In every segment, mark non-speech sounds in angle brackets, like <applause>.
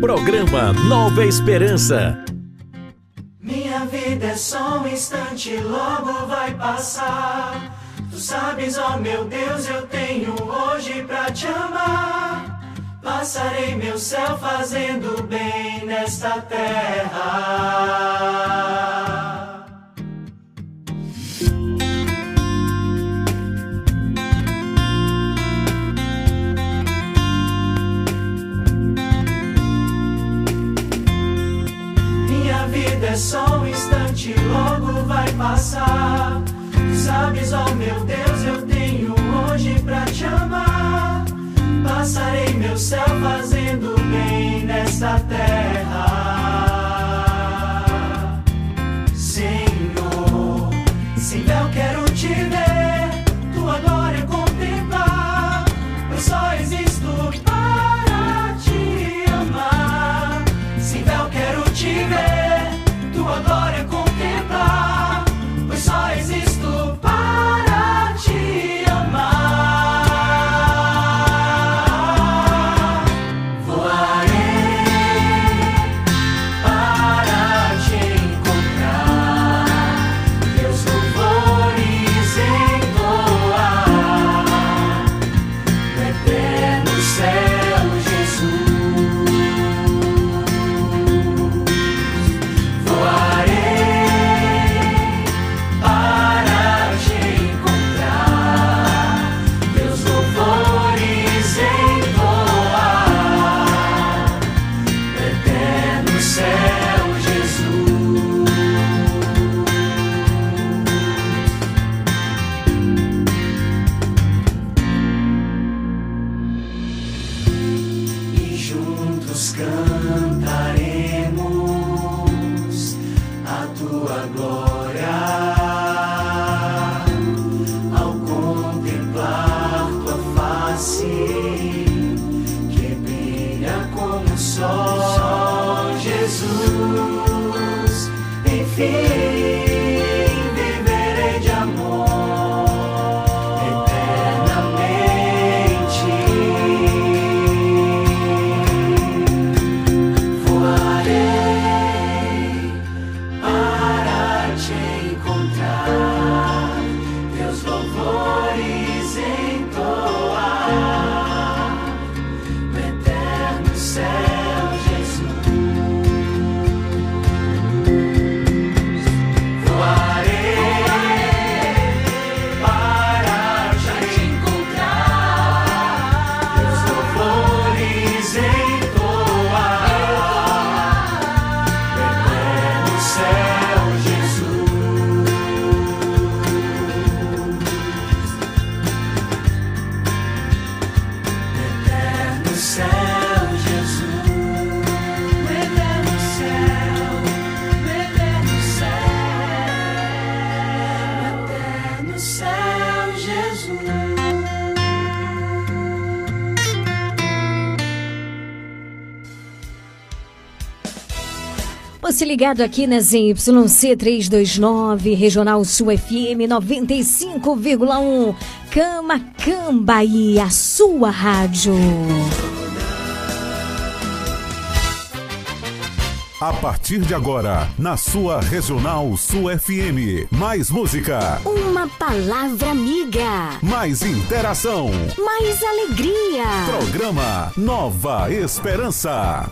Programa Nova Esperança. Minha vida é só um instante, logo vai passar. Tu sabes, ó oh meu Deus, eu tenho hoje pra te amar. Passarei meu céu fazendo bem nesta terra. É só um instante, logo vai passar. sabes, ó oh meu Deus, eu tenho hoje pra te amar. Passarei meu céu fazendo bem nesta terra. Você ligado aqui na ZYC 329, Regional Sul FM 95,1, Cama e a sua rádio. A partir de agora, na sua Regional Sul FM. Mais música, Uma palavra amiga. mais interação. Mais alegria. Programa Nova Esperança.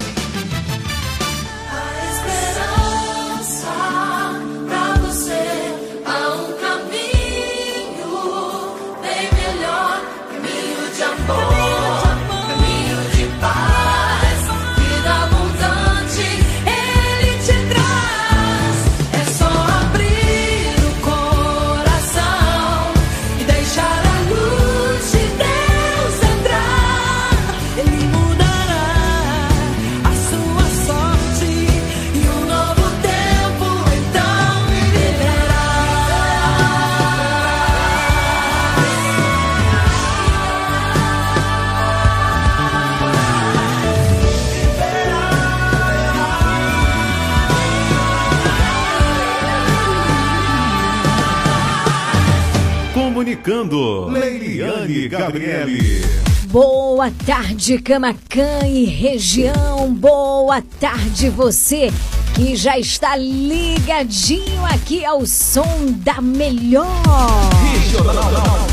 Comunicando, Leiliane Gabriele. Boa tarde, Camacan e região. Boa tarde, você que já está ligadinho aqui ao som da melhor. Regional.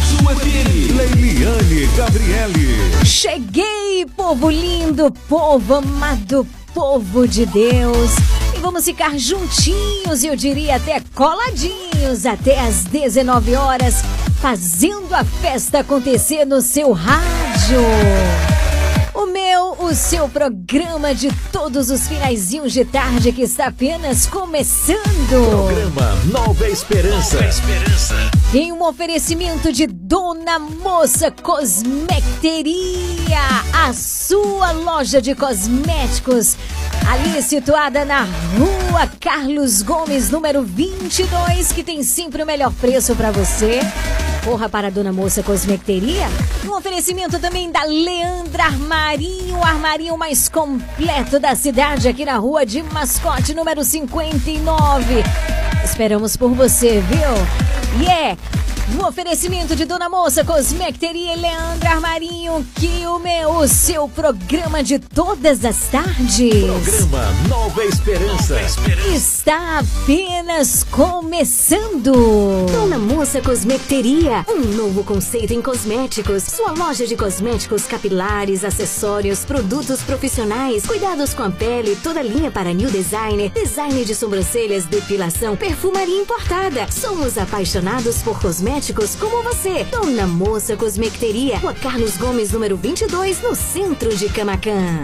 Leiliane Gabriele. Cheguei, povo lindo, povo amado, povo de Deus. E vamos ficar juntinhos, eu diria até coladinhos, até às 19 horas, fazendo a festa acontecer no seu rádio. O meu, o seu programa de todos os finaizinhos de tarde que está apenas começando. Programa Nova Esperança. Nova Esperança. Em um oferecimento de Dona Moça Cosmecteria, a sua loja de cosméticos, ali situada na Rua Carlos Gomes, número 22, que tem sempre o melhor preço para você. Corra para a Dona Moça Cosmecteria. Um oferecimento também da Leandra Armarinho, o armarinho mais completo da cidade, aqui na Rua de Mascote, número 59. Esperamos por você, viu? E um oferecimento de Dona Moça Cosmecteria e Leandra Armarinho, que o meu, o seu programa de todas as tardes. Programa Nova Esperança. Nova Esperança. Está apenas começando. Dona Moça Cosmecteria, um novo conceito em cosméticos. Sua loja de cosméticos capilares, acessórios, produtos profissionais, cuidados com a pele, toda linha para new designer, design de sobrancelhas, depilação, perfumaria importada. Somos apaixonados por cosméticos como você. Dona Moça Cosmecteria, Rua Carlos Gomes, número 22, no centro de Camacan.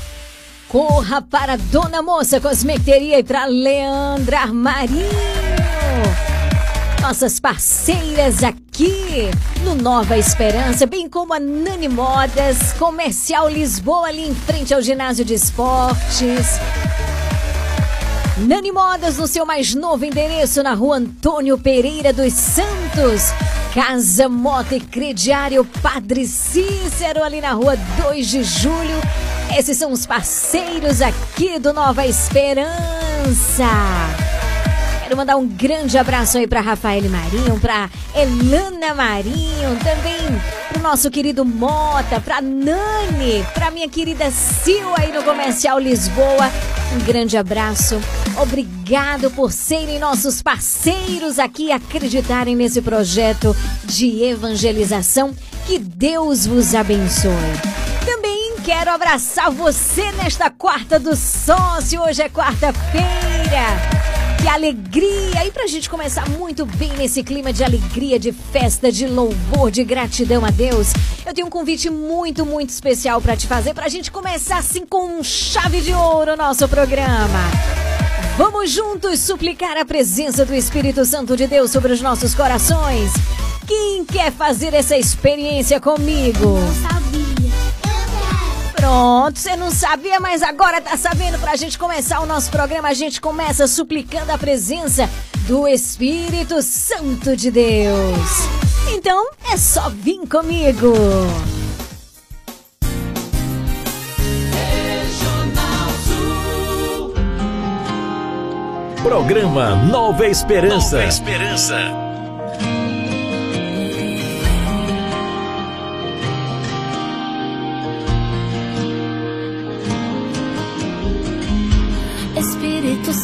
Corra para Dona Moça Cosmecteria e para Leandra Armarinho. Nossas parceiras aqui no Nova Esperança, bem como a Nani Modas, Comercial Lisboa, ali em frente ao ginásio de esportes. Nani Modas no seu mais novo endereço na rua Antônio Pereira dos Santos. Casa Moto e Crediário Padre Cícero, ali na rua 2 de julho. Esses são os parceiros aqui do Nova Esperança. Quero mandar um grande abraço aí para Rafael Marinho, para Elana Marinho, também pro nosso querido Mota, pra Nani, pra minha querida Sil aí no Comercial Lisboa. Um grande abraço. Obrigado por serem nossos parceiros aqui acreditarem nesse projeto de evangelização. Que Deus vos abençoe. Também quero abraçar você nesta quarta do sócio. Hoje é quarta-feira. Que alegria! E pra gente começar muito bem nesse clima de alegria, de festa, de louvor, de gratidão a Deus, eu tenho um convite muito, muito especial para te fazer, pra gente começar assim com um chave de ouro o nosso programa. Vamos juntos suplicar a presença do Espírito Santo de Deus sobre os nossos corações. Quem quer fazer essa experiência comigo? Não sabia. Pronto, você não sabia, mas agora tá sabendo. Pra gente começar o nosso programa, a gente começa suplicando a presença do Espírito Santo de Deus. Então, é só vir comigo. Programa Nova Esperança. Nova Esperança.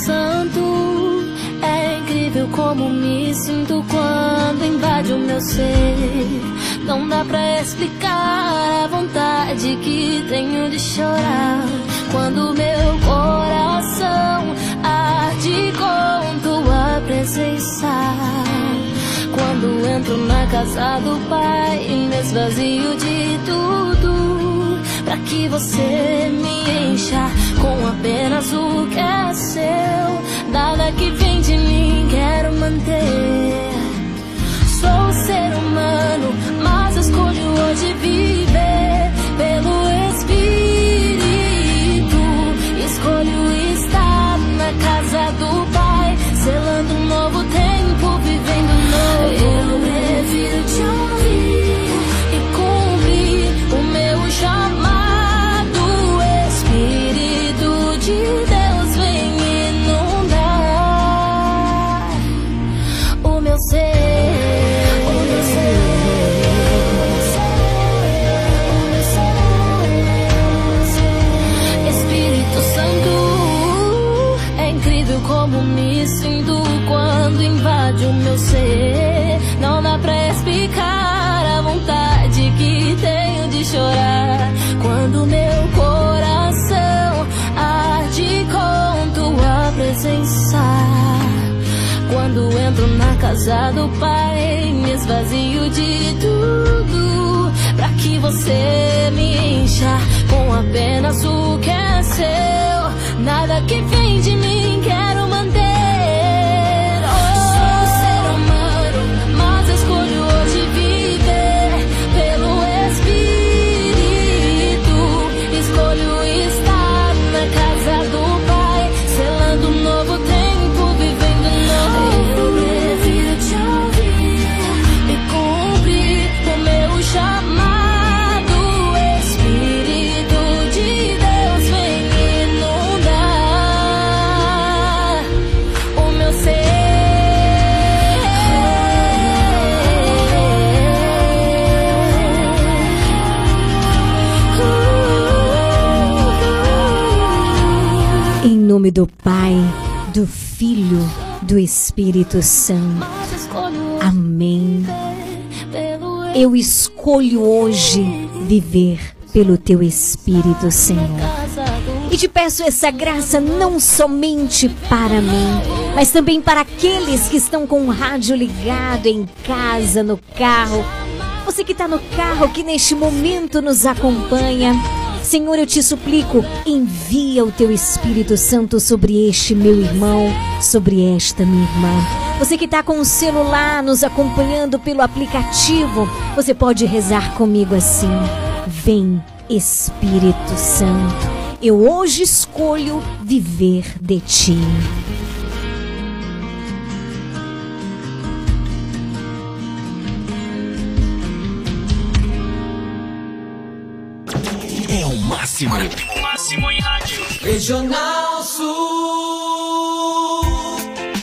Santo, é incrível como me sinto quando invade o meu ser. Não dá pra explicar a vontade que tenho de chorar quando meu coração arde com tua presença. Quando entro na casa do Pai, me esvazio de tudo, que você me encha com apenas o que é seu. Nada que vem de mim quero manter. Sou ser humano, mas escolho hoje viver casa do Pai, me esvazio de tudo, pra que você me encha com apenas o que é seu. Nada que vem de mim quero nome do Pai, do Filho, do Espírito Santo. Amém. Eu escolho hoje viver pelo teu Espírito, Senhor. E te peço essa graça não somente para mim, mas também para aqueles que estão com o rádio ligado em casa, no carro. Você que está no carro, que neste momento nos acompanha. Senhor, eu te suplico, envia o teu Espírito Santo sobre este meu irmão, sobre esta minha irmã. Você que está com o celular nos acompanhando pelo aplicativo, você pode rezar comigo assim. Vem, Espírito Santo. Eu hoje escolho viver de ti. O máximo. Regional Sul.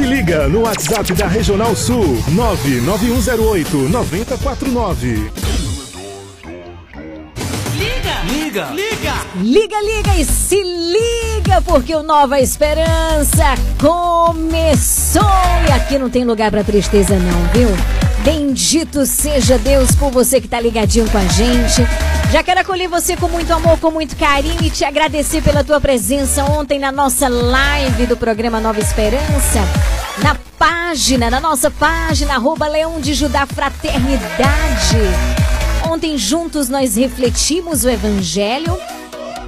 Se liga no WhatsApp da Regional Sul 99108 9049. Liga, liga. Liga, liga e se liga, porque o Nova Esperança começou. E aqui não tem lugar pra tristeza, não, viu? Bendito seja Deus por você que tá ligadinho com a gente. Já quero acolher você com muito amor, com muito carinho e te agradecer pela tua presença ontem na nossa live do programa Nova Esperança. Na página, na nossa página, arroba Leão de Judá Fraternidade. Ontem juntos nós refletimos o Evangelho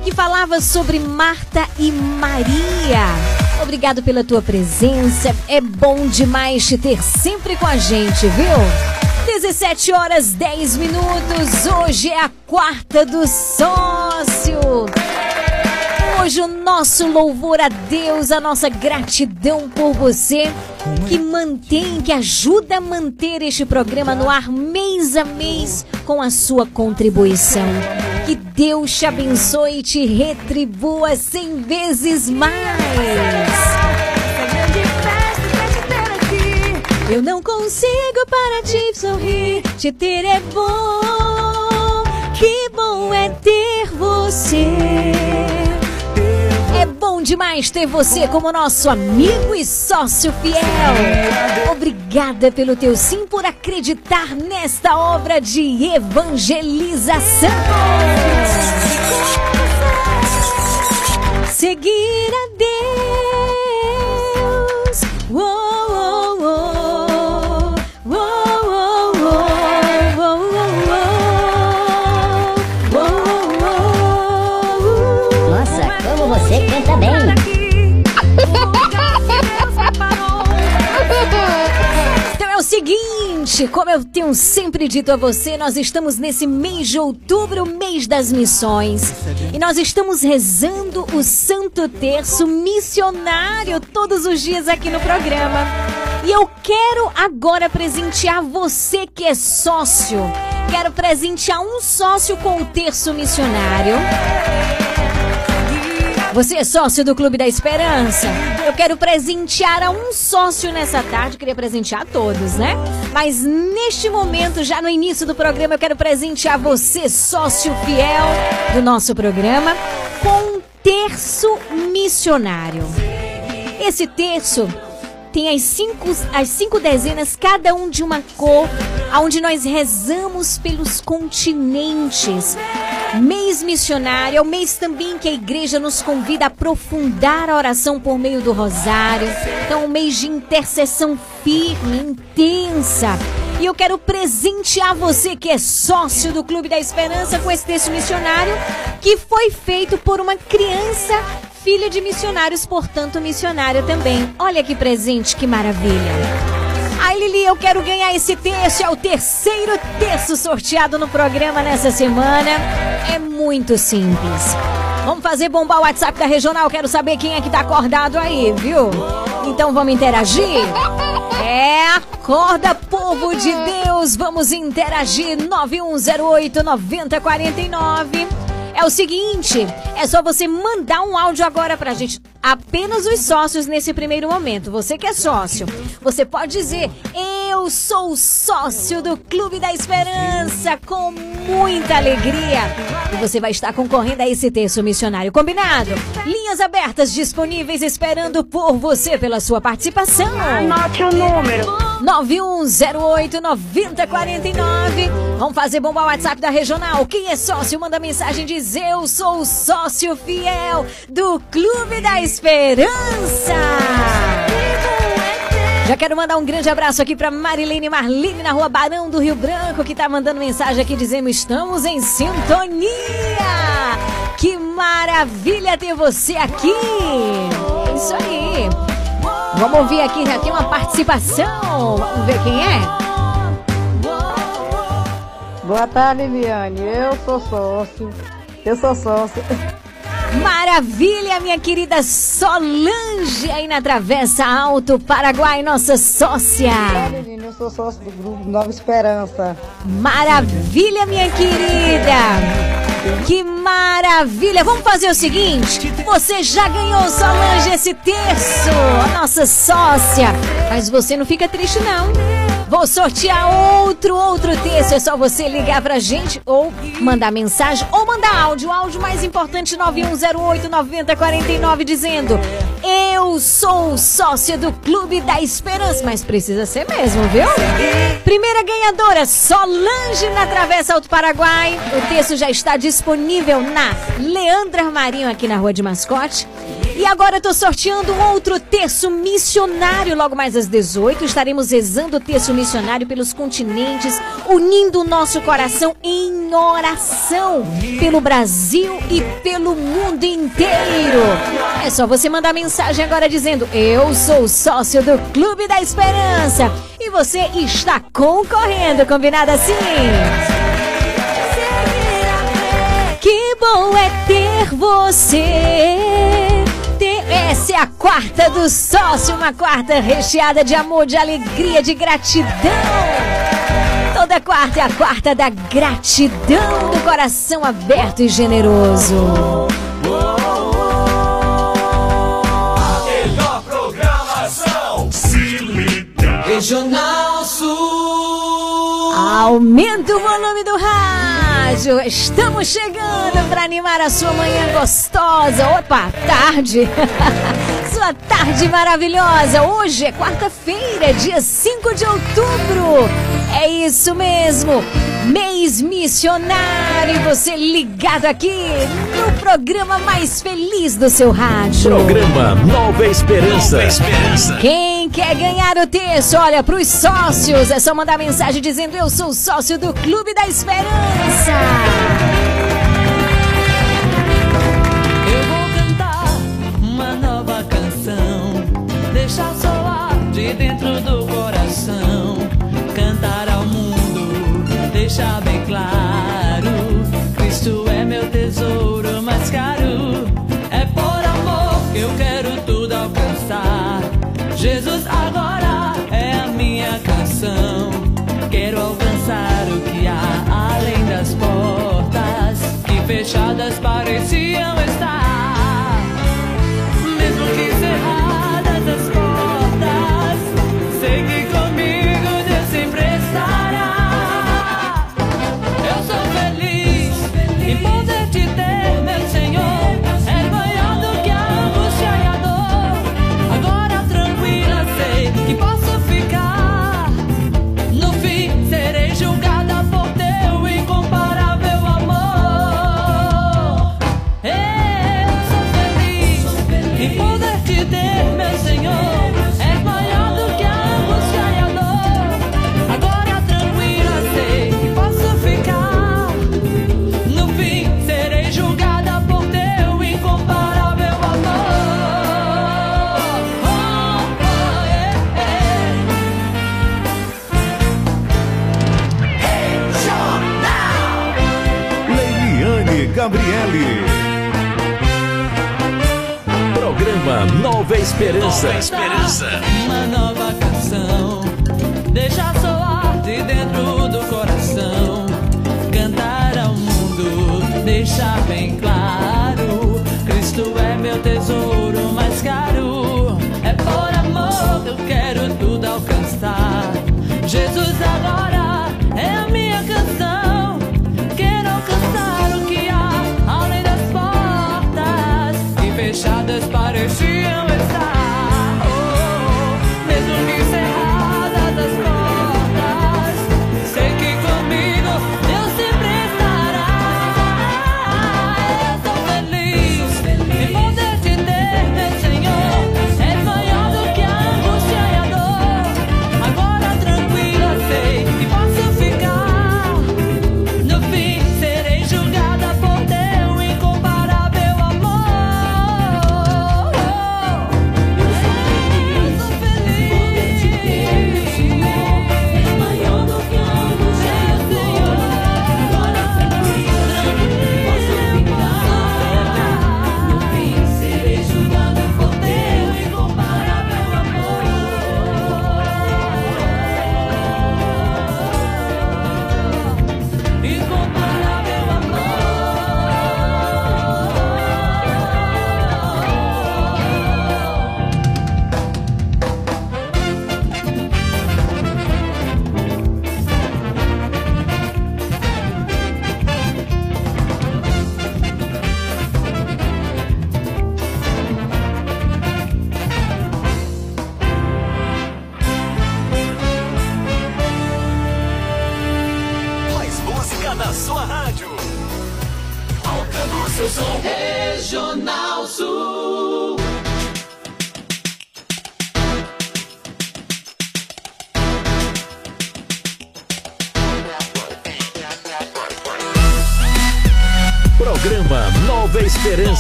que falava sobre Marta e Maria. Obrigado pela tua presença. É bom demais te ter sempre com a gente, viu? 17 horas 10 minutos. Hoje é a quarta do sócio. Hoje o nosso louvor a Deus, a nossa gratidão por você que mantém, que ajuda a manter este programa no ar mês a mês com a sua contribuição. Que Deus te abençoe e te retribua cem vezes mais. Eu não consigo parar de sorrir. Te ter é bom. Que bom é ter você. Bom demais ter você como nosso amigo e sócio fiel. Obrigada pelo teu sim por acreditar nesta obra de evangelização. Seguir a Deus. Seguinte, como eu tenho sempre dito a você, nós estamos nesse mês de outubro, mês das missões. E nós estamos rezando o Santo Terço missionário todos os dias aqui no programa. E eu quero agora presentear você que é sócio. Quero presentear um sócio com o terço missionário. Você é sócio do Clube da Esperança? Eu quero presentear a um sócio nessa tarde, queria presentear a todos, né? Mas neste momento, já no início do programa, eu quero presentear você, sócio fiel do nosso programa, com um terço missionário. Esse terço tem as cinco, as cinco dezenas, cada um de uma cor, onde nós rezamos pelos continentes. Mês missionário é o mês também que a igreja nos convida a aprofundar a oração por meio do rosário. Então, um mês de intercessão firme, intensa. E eu quero presentear você que é sócio do Clube da Esperança com esse texto missionário que foi feito por uma criança filha de missionários, portanto missionária também. Olha que presente, que maravilha. Ai, Lili, eu quero ganhar esse terço. É o terceiro terço sorteado no programa nessa semana. É muito simples. Vamos fazer bombar o WhatsApp da Regional. Quero saber quem é que tá acordado aí, viu? Então vamos interagir? É, acorda, povo de Deus. Vamos interagir. 9108 9049. É o seguinte, é só você mandar um áudio agora pra gente. Apenas os sócios nesse primeiro momento. Você que é sócio, você pode dizer: Eu sou sócio do Clube da Esperança com muita alegria. E você vai estar concorrendo a esse terço missionário. Combinado? Linhas abertas disponíveis esperando por você pela sua participação. Anote o número. 9108 9049. Vamos fazer bomba o WhatsApp da Regional. Quem é sócio, manda mensagem eu sou sócio fiel do Clube da Esperança. Já quero mandar um grande abraço aqui para Marilene Marlene na rua Barão do Rio Branco, que tá mandando mensagem aqui dizendo estamos em sintonia. Que maravilha ter você aqui. Isso aí. Vamos ouvir aqui, já tem uma participação. Vamos ver quem é. Boa tarde, Liane. Eu sou sócio. Eu sou sócio. Maravilha, minha querida Solange, aí na Travessa Alto Paraguai, nossa sócia. Liane, eu sou sócio do grupo Nova Esperança. Maravilha, minha querida. Que maravilha! Vamos fazer o seguinte: você já ganhou, Solange, esse terço, a nossa sócia. Mas você não fica triste, não. Vou sortear outro, outro terço. É só você ligar pra gente ou mandar mensagem ou mandar áudio. O áudio mais importante 9108 9049 dizendo: Eu sou sócia do Clube da Esperança. Mas precisa ser mesmo, viu? Primeira ganhadora, Solange na Travessa Alto Paraguai. O texto já está disponível na Leandra Marinho aqui na Rua de Mascote. E agora eu tô sorteando outro terço missionário. Logo mais às 18, estaremos rezando o terço missionário pelos continentes, unindo o nosso coração em oração pelo Brasil e pelo mundo inteiro. É só você mandar mensagem agora dizendo: Eu sou sócio do Clube da Esperança. E você está concorrendo, combinado assim? Que bom é ter você. Essa é a quarta do sócio, uma quarta recheada de amor, de alegria, de gratidão. Toda quarta é a quarta da gratidão, do coração aberto e generoso. Melhor programação. Se liga. Regional Sul. Aumenta o volume do rádio. Estamos chegando para animar a sua manhã gostosa. Opa, tarde. <laughs> sua tarde maravilhosa. Hoje é quarta-feira, dia 5 de outubro. É isso mesmo. Mês missionário. Você ligado aqui no programa mais feliz do seu rádio. Programa Nova Esperança. Nova Esperança. Quem quer ganhar o texto, olha para os sócios. É só mandar mensagem dizendo eu sou sócio do Clube da Esperança. Eu vou cantar uma nova canção. Deixar soar de dentro do coração. Cantar ao mundo, deixar bem claro. Cristo é meu tesouro mais caro. É Gabriele. Programa Nova Esperança. Nova Esperança. Uma nova canção. Deixa soar de dentro do coração. Cantar ao mundo, deixar bem claro. Cristo é meu tesouro mais caro. É por amor que eu quero tudo alcançar. Jesus agora espadas pareciam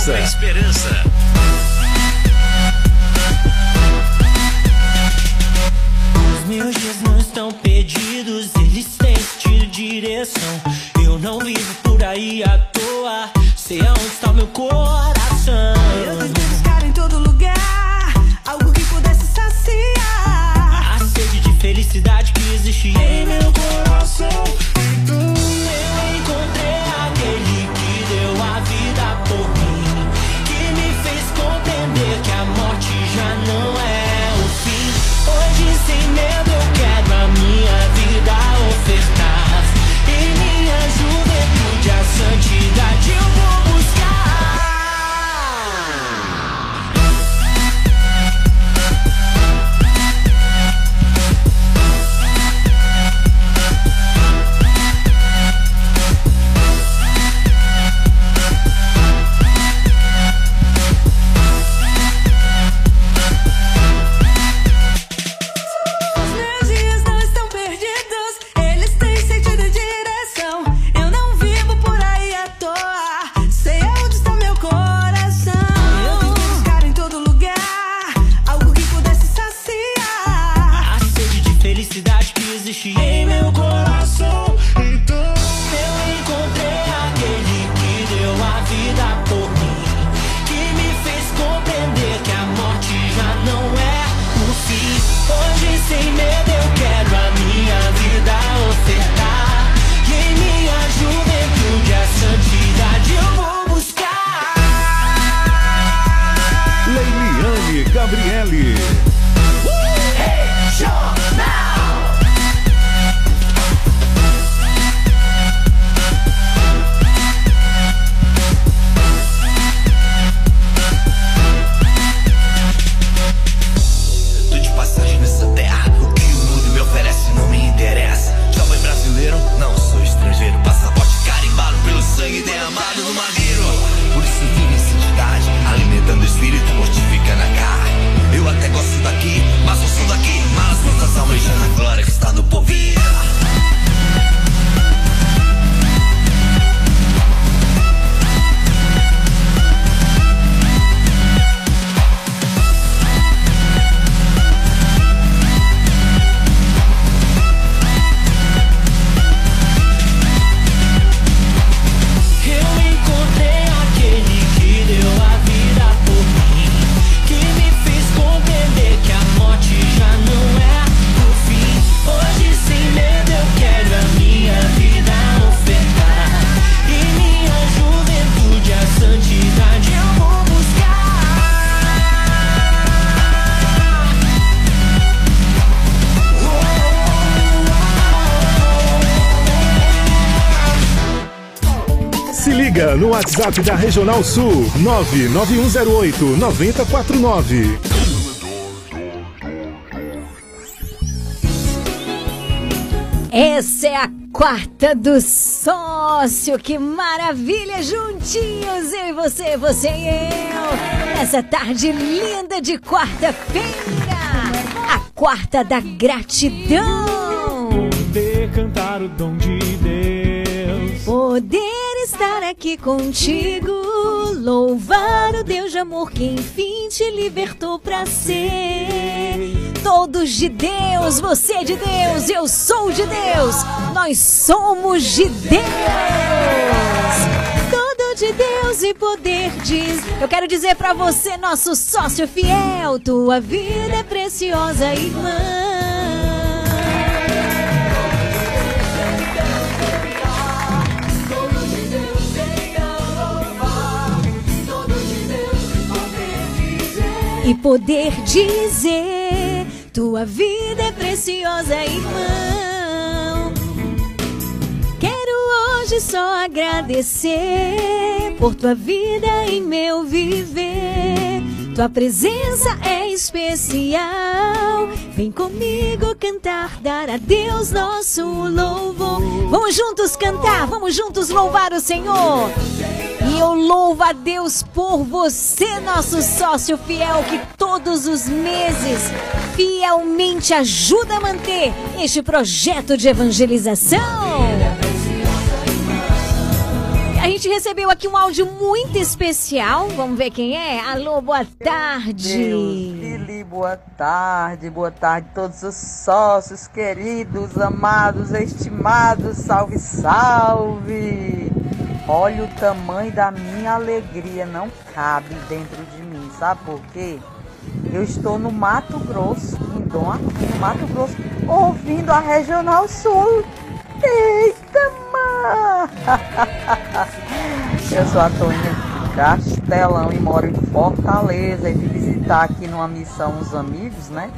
ça. WhatsApp da Regional Sul 99108 9049. Essa é a quarta do sócio, que maravilha! Juntinhos, eu e você, você e eu, nessa tarde linda de quarta-feira, a quarta da gratidão. Poder cantar o dom de Deus. Poder aqui contigo, louvar o Deus de amor que enfim te libertou pra ser. Todos de Deus, você é de Deus, eu sou de Deus, nós somos de Deus. De Deus e poder diz. Eu quero dizer pra você, nosso sócio fiel, tua vida é preciosa, irmã. E poder dizer: Tua vida é preciosa, irmão. Quero hoje só agradecer por tua vida em meu viver. Tua presença é especial. Vem comigo cantar, dar a Deus nosso louvor. Vamos juntos cantar, vamos juntos louvar o Senhor. Eu louvo a Deus por você, nosso sócio fiel, que todos os meses fielmente ajuda a manter este projeto de evangelização. A gente recebeu aqui um áudio muito especial. Vamos ver quem é? Alô, boa tarde. Lili, boa tarde, boa tarde a todos os sócios queridos, amados, estimados, salve, salve. Olha o tamanho da minha alegria, não cabe dentro de mim, sabe por quê? Eu estou no Mato Grosso, em Dom no Mato Grosso, ouvindo a Regional Sul. Eita, mãe! <laughs> Eu sou a Toninha Castelão e moro em Fortaleza e vim visitar aqui numa missão uns amigos, né?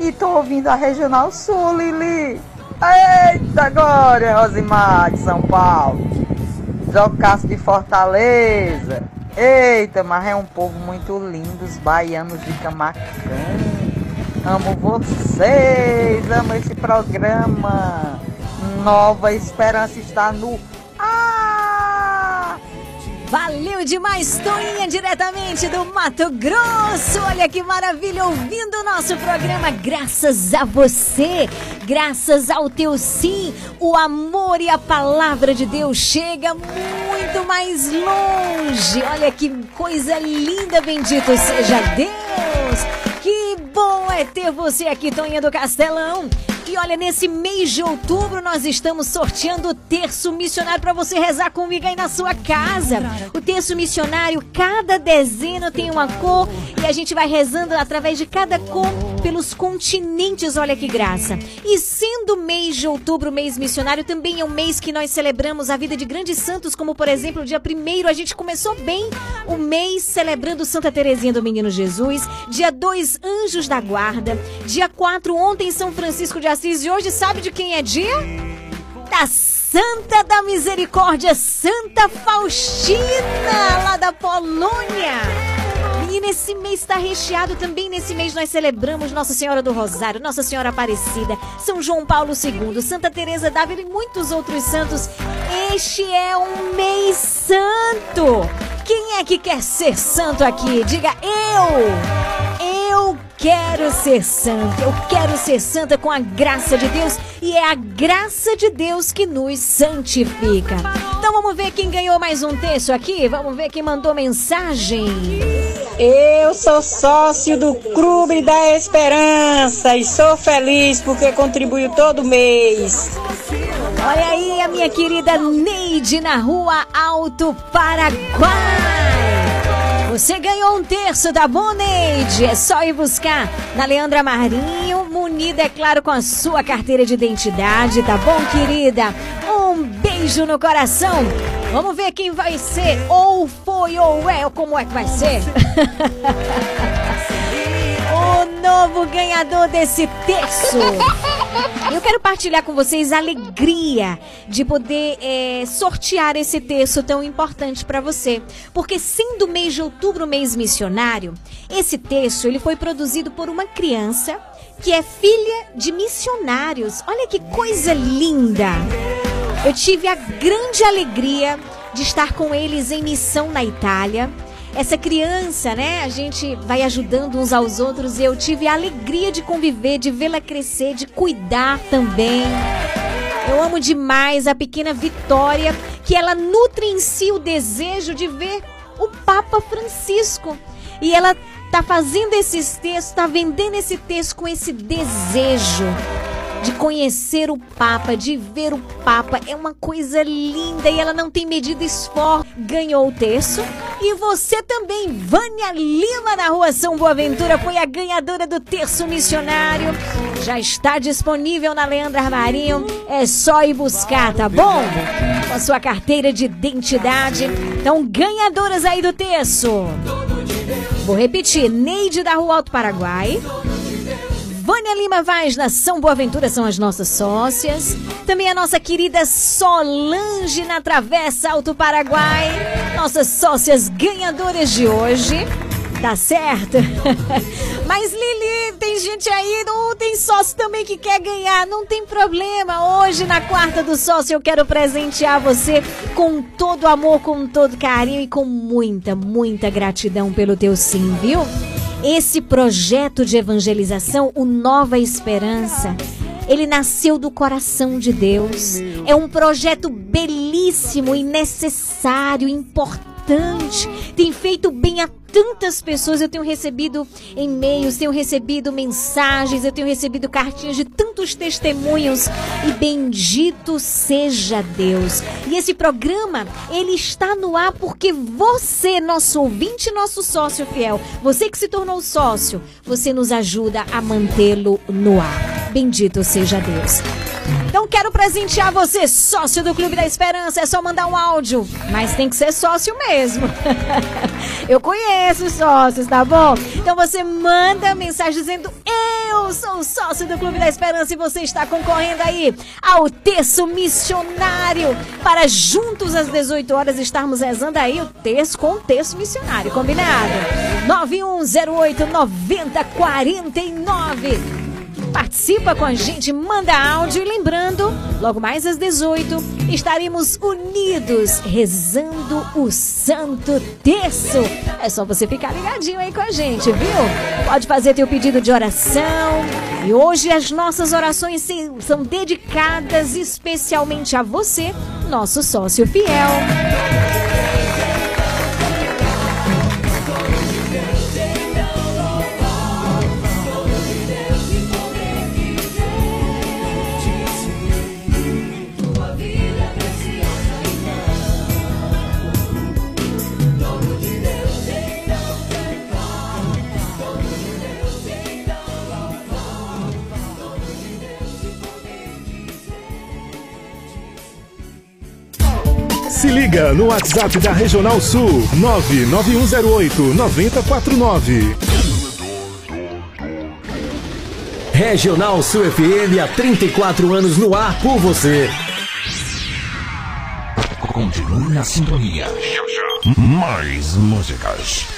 E tô ouvindo a Regional Sul, Lili. Eita, agora, Rosimar de São Paulo. Jocaço de Fortaleza. Eita, mas é um povo muito lindo, os baianos de Camacan. Amo vocês, amo esse programa. Nova Esperança está no Valeu demais, Toinha, diretamente do Mato Grosso. Olha que maravilha, ouvindo o nosso programa. Graças a você, graças ao teu sim, o amor e a palavra de Deus chega muito mais longe. Olha que coisa linda, bendito seja Deus. Que bom é ter você aqui, Toinha do Castelão. E olha, nesse mês de outubro nós estamos sorteando o terço missionário para você rezar comigo aí na sua casa. O terço missionário, cada dezena tem uma cor e a gente vai rezando através de cada cor pelos continentes. Olha que graça. E sendo mês de outubro, mês missionário, também é um mês que nós celebramos a vida de grandes santos, como por exemplo, dia 1 a gente começou bem o mês celebrando Santa Teresinha do Menino Jesus. Dia 2, Anjos da Guarda. Dia 4, ontem São Francisco de. E hoje sabe de quem é dia? Da Santa da Misericórdia, Santa Faustina, lá da Polônia. E nesse mês está recheado também. Nesse mês nós celebramos Nossa Senhora do Rosário, Nossa Senhora Aparecida, São João Paulo II, Santa Teresa d'Ávila e muitos outros santos. Este é um mês santo. Quem é que quer ser santo aqui? Diga eu. Eu quero ser santa. Eu quero ser santa com a graça de Deus e é a graça de Deus que nos santifica. Então vamos ver quem ganhou mais um texto aqui. Vamos ver quem mandou mensagem. Eu sou sócio do Clube da Esperança e sou feliz porque contribuo todo mês. Olha aí a minha querida Neide na rua Alto Paraguai. Você ganhou um terço, bom, Neide? É só ir buscar na Leandra Marinho, munida, é claro, com a sua carteira de identidade, tá bom, querida? Um beijo no coração. Vamos ver quem vai ser, ou foi, ou é, ou como é que vai ser? <laughs> o novo ganhador desse terço. Eu quero partilhar com vocês a alegria de poder é, sortear esse texto tão importante para você. Porque sendo mês de outubro mês missionário, esse texto ele foi produzido por uma criança que é filha de missionários. Olha que coisa linda! Eu tive a grande alegria de estar com eles em missão na Itália. Essa criança, né? A gente vai ajudando uns aos outros e eu tive a alegria de conviver, de vê-la crescer, de cuidar também. Eu amo demais a pequena Vitória, que ela nutre em si o desejo de ver o Papa Francisco. E ela tá fazendo esses textos, tá vendendo esse texto com esse desejo de conhecer o Papa, de ver o Papa. É uma coisa linda e ela não tem medido esforço. Ganhou o terço. E você também, Vânia Lima, na rua São Boaventura, foi a ganhadora do terço missionário. Já está disponível na Leandra Armarinho. É só ir buscar, tá bom? Com a sua carteira de identidade. Então, ganhadoras aí do terço. Vou repetir: Neide da Rua Alto Paraguai. Vânia Lima Vaz na São Boaventura são as nossas sócias. Também a nossa querida Solange na Travessa Alto Paraguai. Nossas sócias ganhadoras de hoje. Tá certo? <laughs> Mas Lili, tem gente aí, não tem sócio também que quer ganhar, não tem problema. Hoje na quarta do sócio eu quero presentear você com todo amor, com todo carinho e com muita, muita gratidão pelo teu sim, viu? Esse projeto de evangelização, o Nova Esperança, ele nasceu do coração de Deus. É um projeto belíssimo e necessário, importante. Tem feito bem a tantas pessoas. Eu tenho recebido e-mails, tenho recebido mensagens, eu tenho recebido cartinhas de tantos testemunhos. E bendito seja Deus. E esse programa, ele está no ar porque você, nosso ouvinte, nosso sócio fiel, você que se tornou sócio, você nos ajuda a mantê-lo no ar. Bendito seja Deus. Então quero presentear você, sócio do Clube da Esperança. É só mandar um áudio, mas tem que ser sócio mesmo. <laughs> Eu conheço os sócios, tá bom? Então você manda mensagem dizendo: Eu sou sócio do Clube da Esperança e você está concorrendo aí ao terço missionário para juntos às 18 horas estarmos rezando aí o terço com o terço missionário, combinado? 9108 9049 Participa com a gente, manda áudio e lembrando, logo mais às 18, estaremos unidos rezando o Santo Terço. É só você ficar ligadinho aí com a gente, viu? Pode fazer teu pedido de oração. E hoje as nossas orações são dedicadas especialmente a você, nosso sócio fiel. Se liga no WhatsApp da Regional Sul 99108 9049. Regional Sul FM há 34 anos no ar por você. Continue na sintonia. Mais músicas.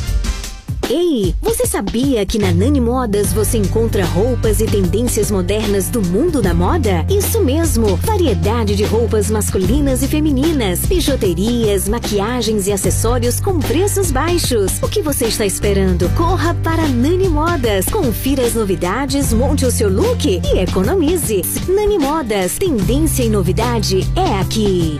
Ei, você sabia que na Nani Modas você encontra roupas e tendências modernas do mundo da moda? Isso mesmo, variedade de roupas masculinas e femininas, bijuterias, maquiagens e acessórios com preços baixos. O que você está esperando? Corra para Nani Modas, confira as novidades, monte o seu look e economize. Nani Modas, tendência e novidade é aqui.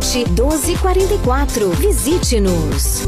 1244. Visite-nos.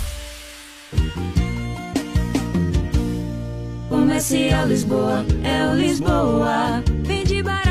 Comercial Lisboa, é o Lisboa. Barato, economia numa boa.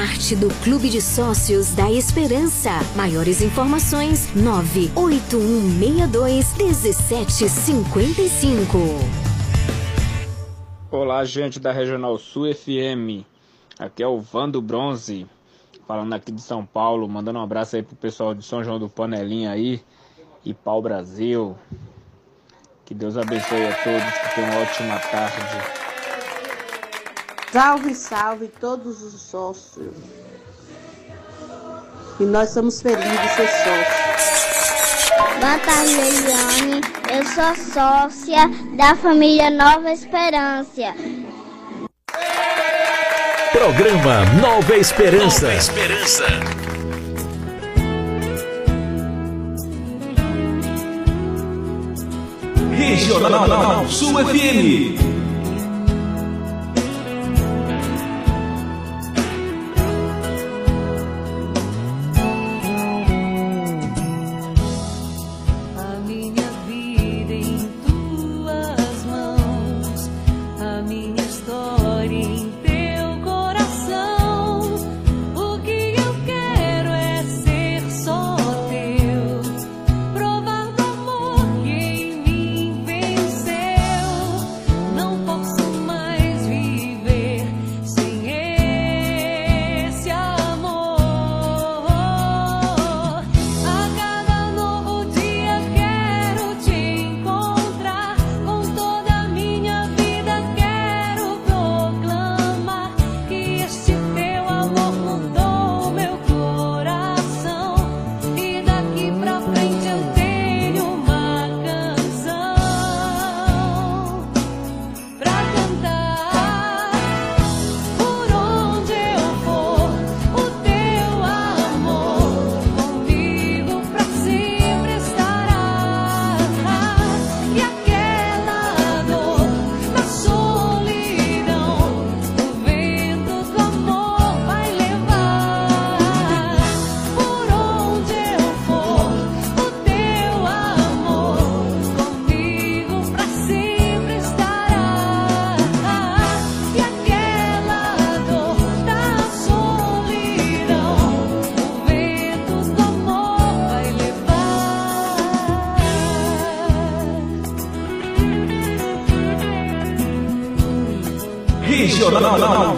Parte do Clube de Sócios da Esperança. Maiores informações: 98162 1755. Olá, gente da Regional Sul FM. Aqui é o Vando Bronze, falando aqui de São Paulo, mandando um abraço aí pro pessoal de São João do Panelinha aí e pau Brasil. Que Deus abençoe a todos, que tenham uma ótima tarde. Salve, salve todos os sócios. E nós somos felizes de ser sócios. Boa tarde, Eliane. Eu sou sócia da família Nova Esperança. Programa Nova Esperança. Nova Esperança. Regional Sul FM.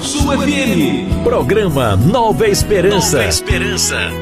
Sul FM. Programa Nova Esperança. Nova Esperança.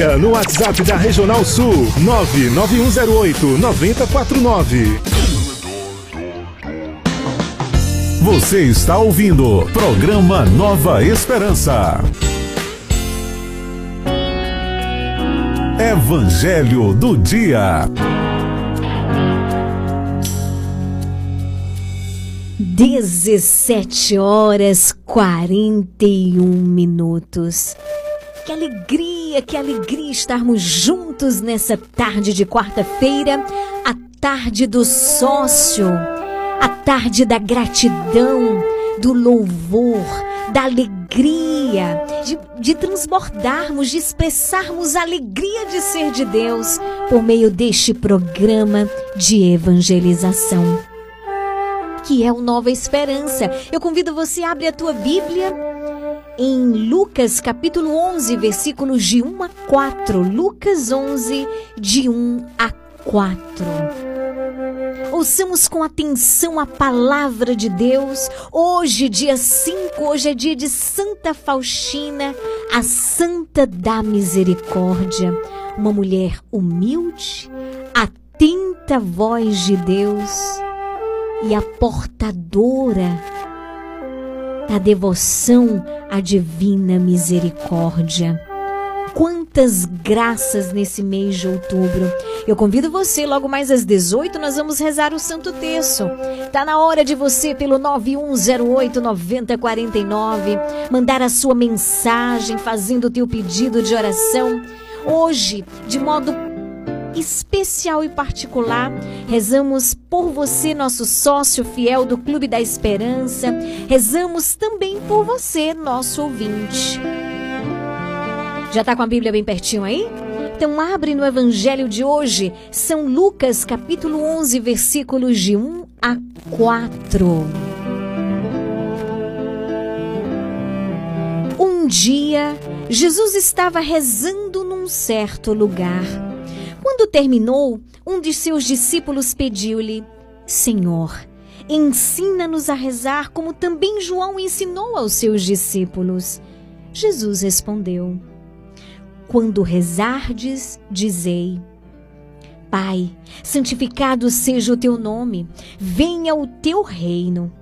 Liga no WhatsApp da Regional Sul 99108 9049. Você está ouvindo programa Nova Esperança. Evangelho do Dia. 17 horas 41 minutos. Que alegria, que alegria estarmos juntos nessa tarde de quarta-feira, a tarde do sócio, a tarde da gratidão, do louvor, da alegria, de, de transbordarmos, de expressarmos a alegria de ser de Deus por meio deste programa de evangelização que é o Nova Esperança. Eu convido você a abrir a tua Bíblia em Lucas capítulo 11, versículos de 1 a 4. Lucas 11, de 1 a 4. Ouçamos com atenção a palavra de Deus. Hoje, dia 5, hoje é dia de Santa Faustina, a Santa da Misericórdia. Uma mulher humilde, atenta à voz de Deus e a portadora da devoção à divina misericórdia. Quantas graças nesse mês de outubro. Eu convido você, logo mais às 18, nós vamos rezar o Santo Terço. Tá na hora de você, pelo 9108 9049, mandar a sua mensagem fazendo o teu pedido de oração. Hoje, de modo especial e particular. Rezamos por você, nosso sócio fiel do Clube da Esperança. Rezamos também por você, nosso ouvinte. Já está com a Bíblia bem pertinho aí? Então abre no Evangelho de hoje, São Lucas, capítulo 11, versículos de 1 a 4. Um dia, Jesus estava rezando num certo lugar. Quando terminou, um de seus discípulos pediu-lhe: Senhor, ensina-nos a rezar como também João ensinou aos seus discípulos. Jesus respondeu: Quando rezardes, dizei: Pai, santificado seja o teu nome, venha o teu reino.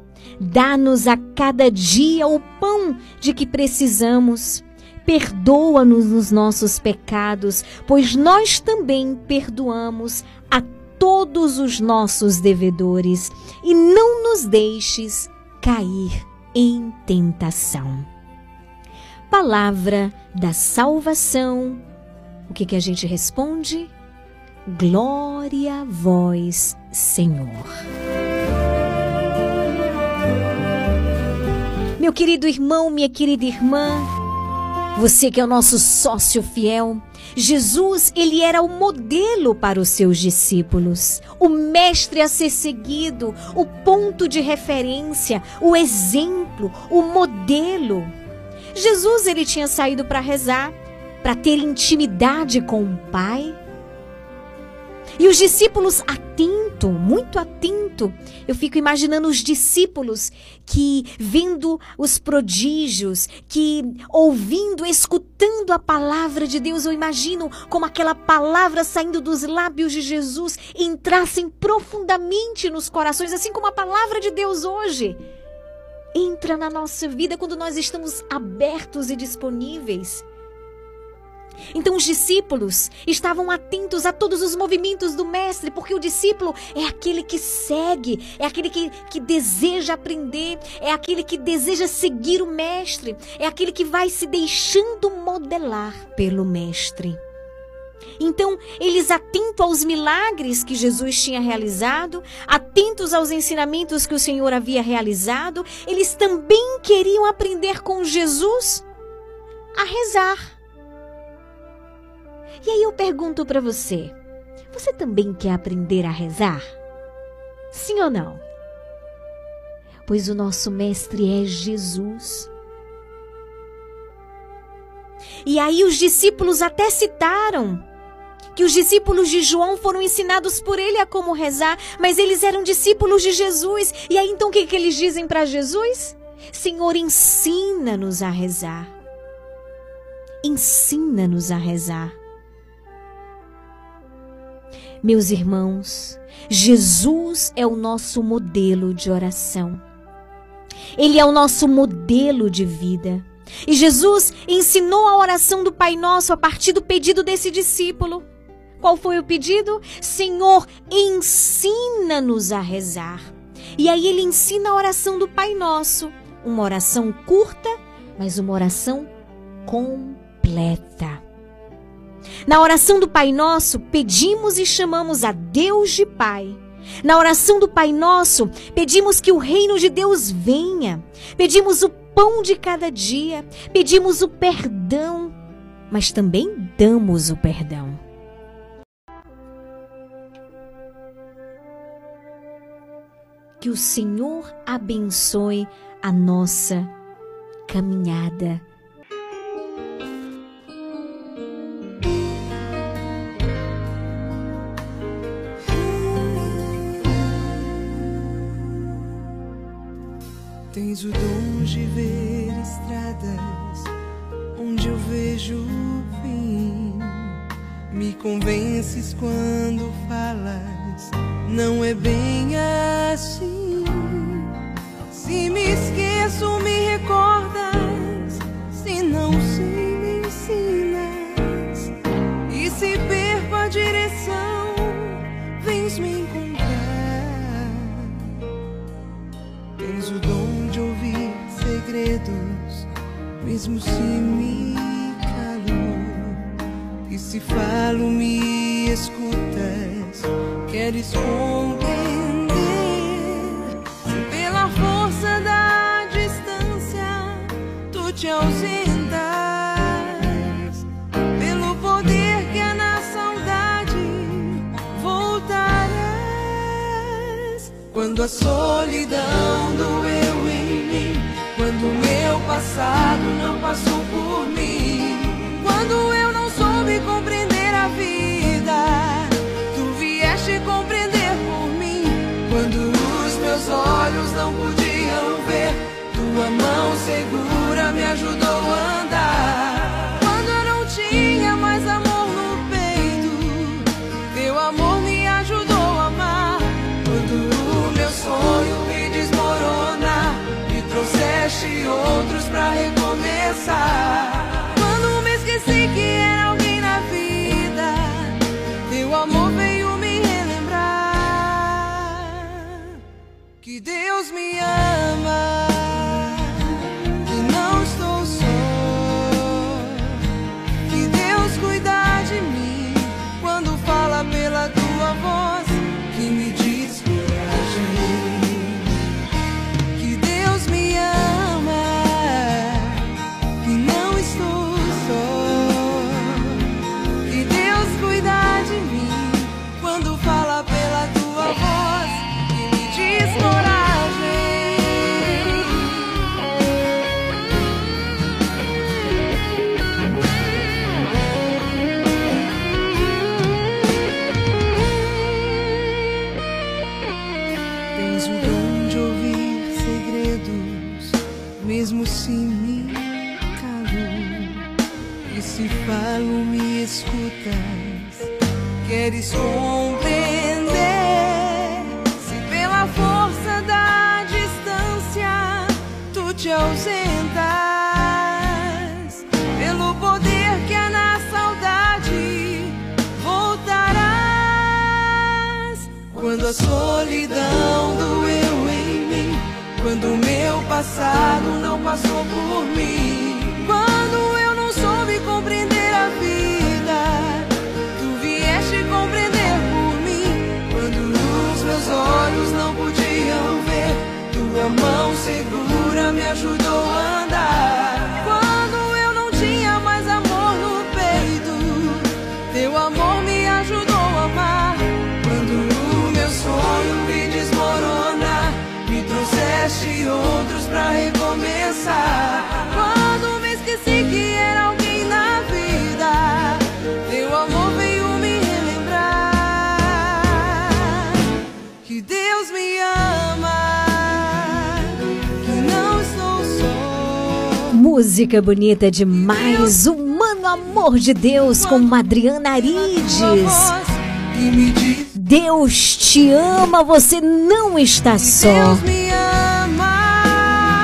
Dá-nos a cada dia o pão de que precisamos. Perdoa-nos os nossos pecados, pois nós também perdoamos a todos os nossos devedores, e não nos deixes cair em tentação. Palavra da salvação. O que, que a gente responde? Glória a vós, Senhor. Meu querido irmão, minha querida irmã, você que é o nosso sócio fiel, Jesus, ele era o modelo para os seus discípulos, o mestre a ser seguido, o ponto de referência, o exemplo, o modelo. Jesus, ele tinha saído para rezar, para ter intimidade com o Pai, e os discípulos atento, muito atento. Eu fico imaginando os discípulos que vendo os prodígios, que ouvindo, escutando a palavra de Deus, eu imagino como aquela palavra saindo dos lábios de Jesus entrassem profundamente nos corações, assim como a palavra de Deus hoje entra na nossa vida quando nós estamos abertos e disponíveis. Então os discípulos estavam atentos a todos os movimentos do Mestre, porque o discípulo é aquele que segue, é aquele que, que deseja aprender, é aquele que deseja seguir o Mestre, é aquele que vai se deixando modelar pelo Mestre. Então, eles atentos aos milagres que Jesus tinha realizado, atentos aos ensinamentos que o Senhor havia realizado, eles também queriam aprender com Jesus a rezar. E aí eu pergunto para você: você também quer aprender a rezar? Sim ou não? Pois o nosso mestre é Jesus. E aí os discípulos até citaram que os discípulos de João foram ensinados por ele a como rezar, mas eles eram discípulos de Jesus. E aí então o que, que eles dizem para Jesus? Senhor, ensina-nos a rezar. Ensina-nos a rezar. Meus irmãos, Jesus é o nosso modelo de oração. Ele é o nosso modelo de vida. E Jesus ensinou a oração do Pai Nosso a partir do pedido desse discípulo. Qual foi o pedido? Senhor, ensina-nos a rezar. E aí ele ensina a oração do Pai Nosso, uma oração curta, mas uma oração completa. Na oração do Pai Nosso, pedimos e chamamos a Deus de Pai. Na oração do Pai Nosso, pedimos que o reino de Deus venha. Pedimos o pão de cada dia. Pedimos o perdão. Mas também damos o perdão. Que o Senhor abençoe a nossa caminhada Tens o dom de ver estradas onde eu vejo o fim. Me convences quando falas, não é bem assim. Se me esqueço, mesmo se me calo. E se falo, me escutas, queres compreender. Se pela força da distância tu te ausentas, pelo poder que é na saudade voltarás. Quando a solidão doeu passado não passou por mim. Quando eu não soube compreender a vida, tu vieste compreender por mim. Quando os meus olhos não podiam ver, tua mão segura me ajudou. Recomeçar. Quando me esqueci que era alguém na vida, teu amor veio me relembrar que Deus me ama. Passado não passou por mim, quando eu não soube compreender a vida, tu vieste compreender por mim. Quando os meus olhos não podiam ver, tua mão segura trouxeste outros pra recomeçar. Quando me esqueci que era alguém na vida, teu amor veio me relembrar que Deus me ama, que não estou só. Música bonita demais. Humano Amor de Deus com Adriana Arides. Me Deus te ama, você não está só.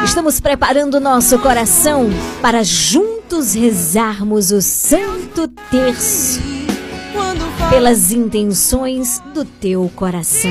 Estamos preparando nosso coração para juntos rezarmos o Santo Terço pelas intenções do teu coração.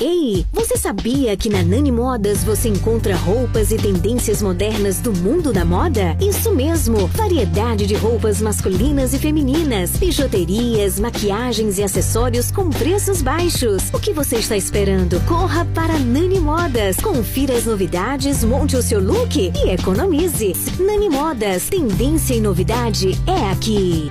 Ei, você sabia que na Nani Modas você encontra roupas e tendências modernas do mundo da moda? Isso mesmo, variedade de roupas masculinas e femininas, bijuterias, maquiagens e acessórios com preços baixos. O que você está esperando? Corra para Nani Modas, confira as novidades, monte o seu look e economize. Nani Modas, tendência e novidade é aqui.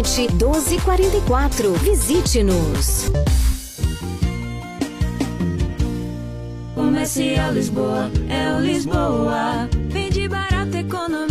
1244. Visite-nos. Comercial Lisboa, é o Lisboa. Vende barato, economia.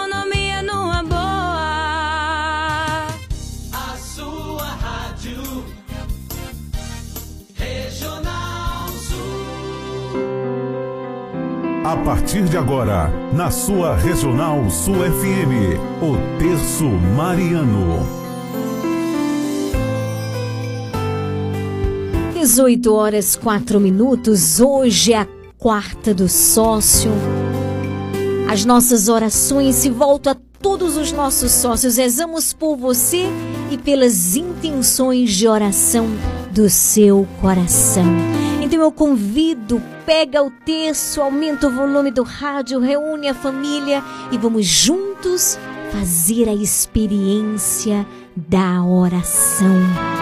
numa A partir de agora, na sua Regional Sul FM, o Terço Mariano. 18 horas 4 minutos. Hoje é a quarta do sócio. As nossas orações se voltam a todos os nossos sócios. Rezamos por você e pelas intenções de oração do seu coração. Então eu convido, pega o terço, aumenta o volume do rádio, reúne a família e vamos juntos fazer a experiência da oração.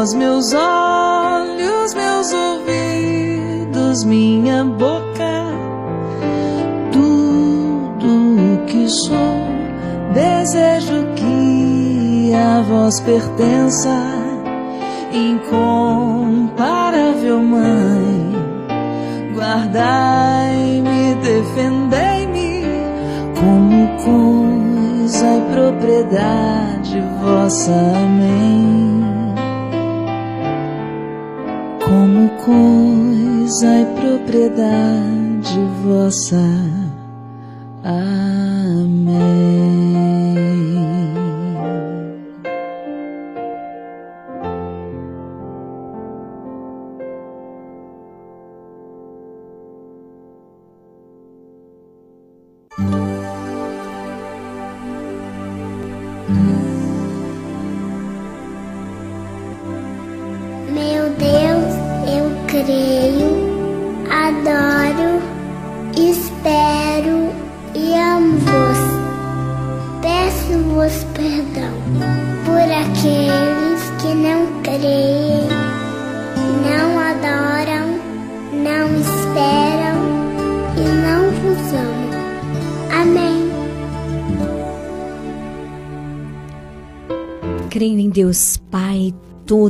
Vós meus olhos, meus ouvidos, minha boca, tudo o que sou. Desejo que a vós pertença, incomparável Mãe. Guardai-me, defendei-me, como coisa e propriedade vossa. Amém. Coisa e propriedade vossa.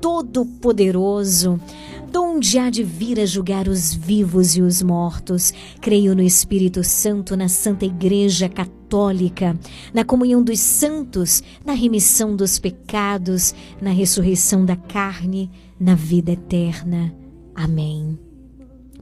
Todo-Poderoso, donde há de vir a julgar os vivos e os mortos. Creio no Espírito Santo, na Santa Igreja Católica, na comunhão dos santos, na remissão dos pecados, na ressurreição da carne, na vida eterna. Amém.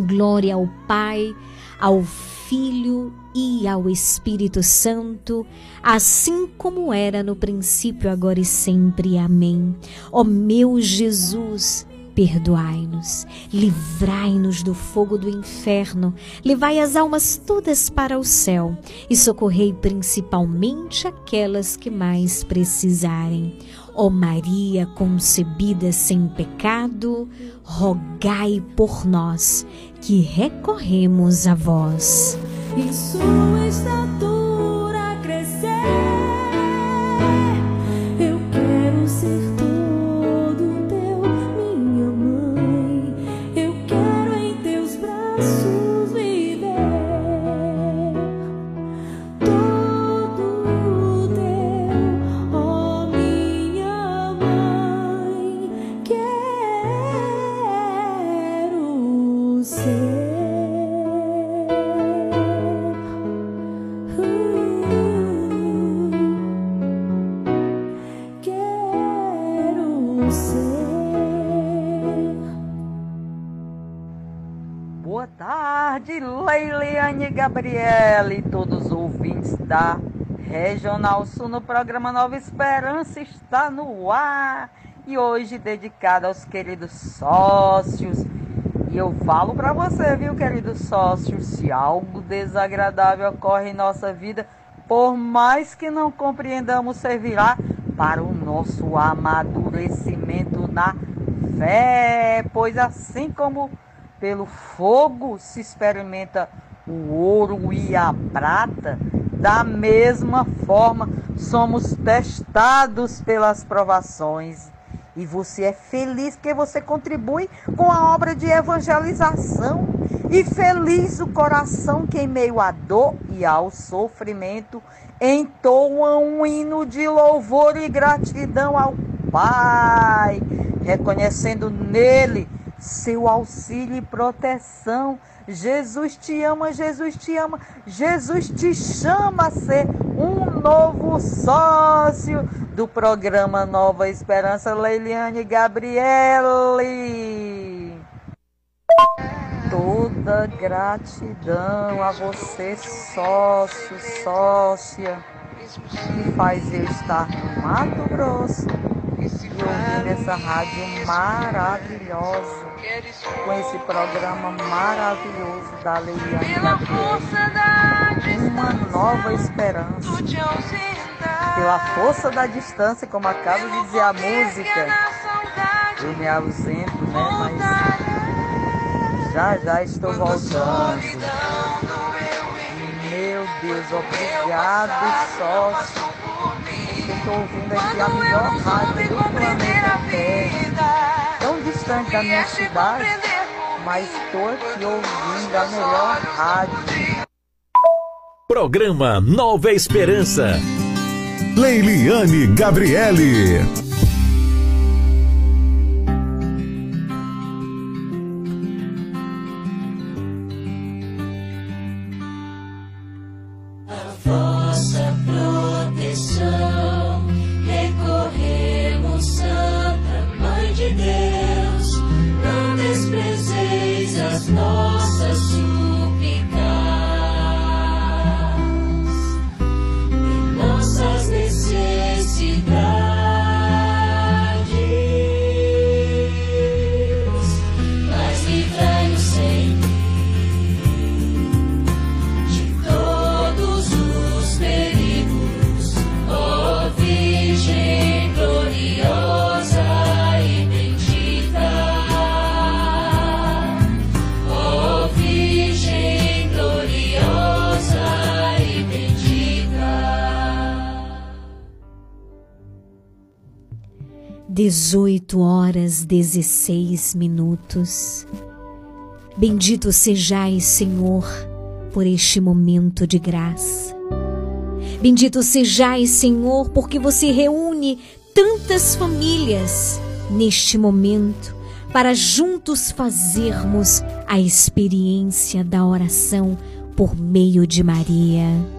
Glória ao Pai, ao Filho e ao Espírito Santo, assim como era no princípio, agora e sempre. Amém. Ó meu Jesus, perdoai-nos, livrai-nos do fogo do inferno, levai as almas todas para o céu e socorrei principalmente aquelas que mais precisarem. Ó Maria concebida sem pecado, rogai por nós que recorremos a vós. E sua estatura da Regional Sul no programa Nova Esperança está no ar. E hoje dedicado aos queridos sócios. E eu falo para você, viu, queridos sócios, se algo desagradável ocorre em nossa vida, por mais que não compreendamos, servirá para o nosso amadurecimento na fé, pois assim como pelo fogo se experimenta o ouro e a prata, da mesma forma somos testados pelas provações. E você é feliz porque você contribui com a obra de evangelização E feliz o coração que, em meio à dor e ao sofrimento, entoa um hino de louvor e gratidão ao Pai, reconhecendo nele seu auxílio e proteção. Jesus te ama, Jesus te ama, Jesus te chama a ser um novo sócio do programa Nova Esperança, Leiliane Gabriele. Toda gratidão a você, sócio, sócia, que faz eu estar no Mato Grosso e ouvindo essa rádio maravilhosa, com esse programa maravilhoso da Leiliane Gabriele. Uma nova esperança. Pela força da distância, como acaba de dizer a música, eu me ausento, né? Mas já já estou voltando. Meu Deus, obrigado, sócio. Eu estou ouvindo aqui a melhor rádio do planeta Terra. Tão distante da minha cidade, mas estou aqui ouvindo a melhor rádio. Programa Nova Esperança. Leiliane Gabriele. 18 horas 16 minutos. Bendito sejais, Senhor, por este momento de graça. Bendito sejais, Senhor, porque você reúne tantas famílias neste momento para juntos fazermos a experiência da oração por meio de Maria.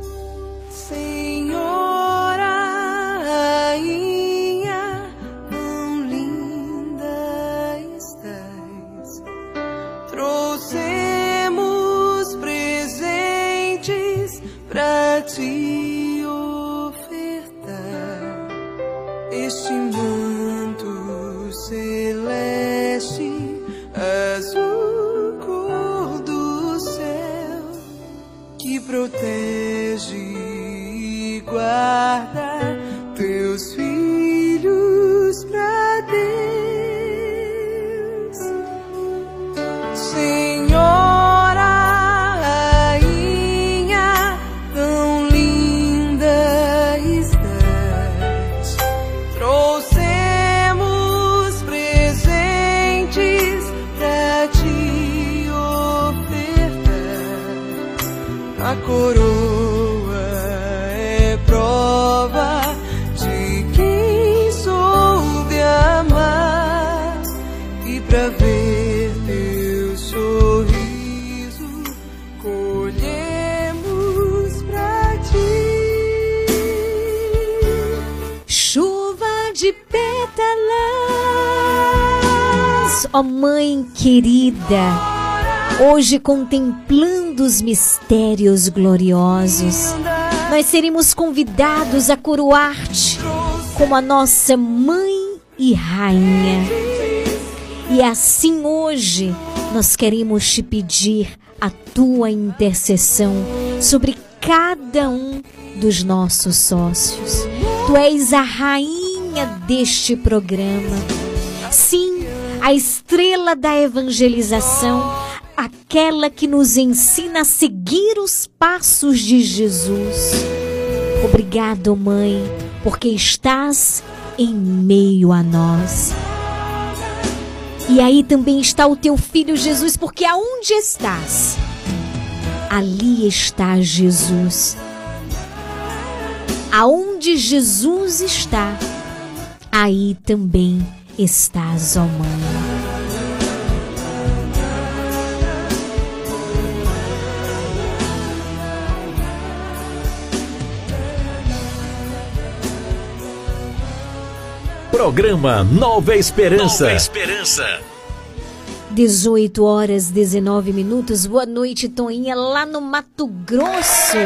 Ó Mãe querida, hoje contemplando os mistérios gloriosos, nós seremos convidados a coroar-te como a nossa Mãe e Rainha. E assim hoje nós queremos te pedir a tua intercessão sobre cada um dos nossos sócios. Tu és a rainha deste programa. Sim, a estrela da evangelização, aquela que nos ensina a seguir os passos de Jesus. Obrigado, mãe, porque estás em meio a nós. E aí também está o teu filho Jesus, porque aonde estás? Ali está Jesus. Aonde Jesus está, aí também estás, ó Mãe. Programa Nova Esperança. Nova Esperança. 18 horas 19 minutos. Boa noite, Toinha, lá no Mato Grosso.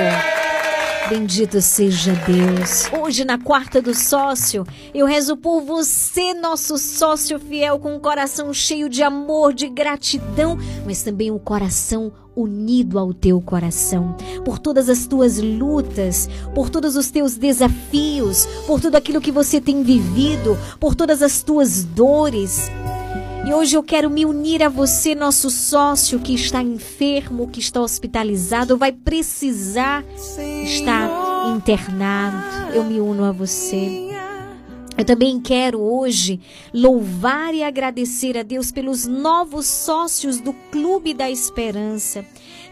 Bendito seja Deus. Hoje, na quarta do sócio, eu rezo por você, nosso sócio fiel, com um coração cheio de amor, de gratidão, mas também um coração unido ao teu coração, por todas as tuas lutas, por todos os teus desafios, por tudo aquilo que você tem vivido, por todas as tuas dores. E hoje eu quero me unir a você, nosso sócio que está enfermo, que está hospitalizado, vai precisar estar internado. Eu me uno a você. Eu também quero hoje louvar e agradecer a Deus pelos novos sócios do Clube da Esperança.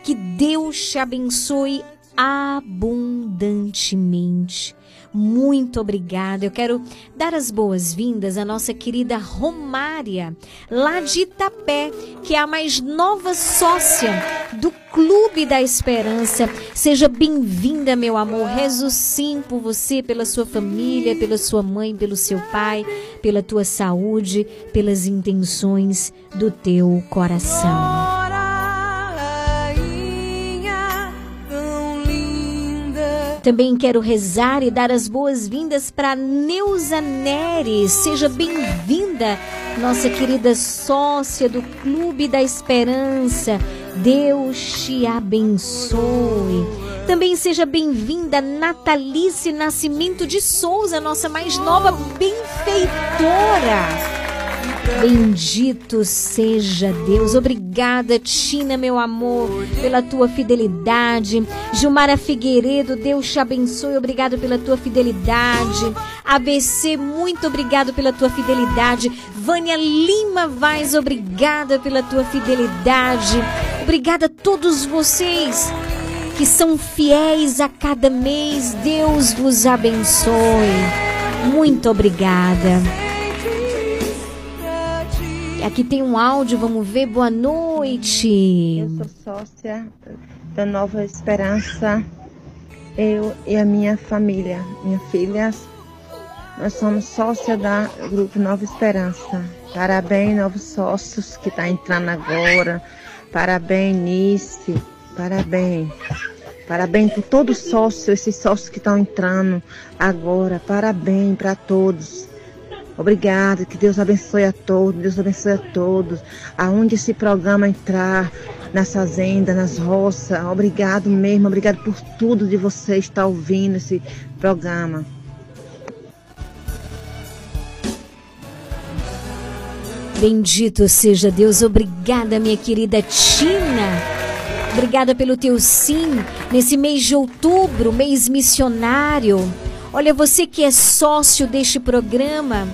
Que Deus te abençoe abundantemente. Muito obrigada. Eu quero dar as boas-vindas à nossa querida Romária, lá de Itapé, que é a mais nova sócia do Clube da Esperança. Seja bem-vinda, meu amor. Rezo sim por você, pela sua família, pela sua mãe, pelo seu pai, pela tua saúde, pelas intenções do teu coração. Também quero rezar e dar as boas-vindas para Neuza Neres. Seja bem-vinda, nossa querida sócia do Clube da Esperança. Deus te abençoe. Também seja bem-vinda Natalice Nascimento de Souza, nossa mais nova benfeitora. Bendito seja Deus. Obrigada, Tina, meu amor, pela tua fidelidade. Gilmara Figueiredo, Deus te abençoe. Obrigado pela tua fidelidade. ABC, muito obrigado pela tua fidelidade. Vânia Lima Vaz, obrigada pela tua fidelidade. Obrigada a todos vocês que são fiéis a cada mês. Deus vos abençoe. Muito obrigada. Aqui tem um áudio, vamos ver. Boa noite. Eu sou sócia da Nova Esperança. Eu e a minha família, minhas filhas, nós somos sócia da Grupo Nova Esperança. Parabéns, novos sócios que está entrando agora. Parabéns, Nice. Parabéns. Parabéns por todos os sócios, esses sócios que estão entrando agora. Parabéns para todos. Obrigada, que Deus abençoe a todos, Deus abençoe a todos. Aonde esse programa entrar, nas fazendas, nas roças, obrigado mesmo, obrigado por tudo de você estar ouvindo esse programa. Bendito seja Deus. Obrigada, minha querida Tina. Obrigada pelo teu sim nesse mês de outubro, mês missionário. Olha, você que é sócio deste programa,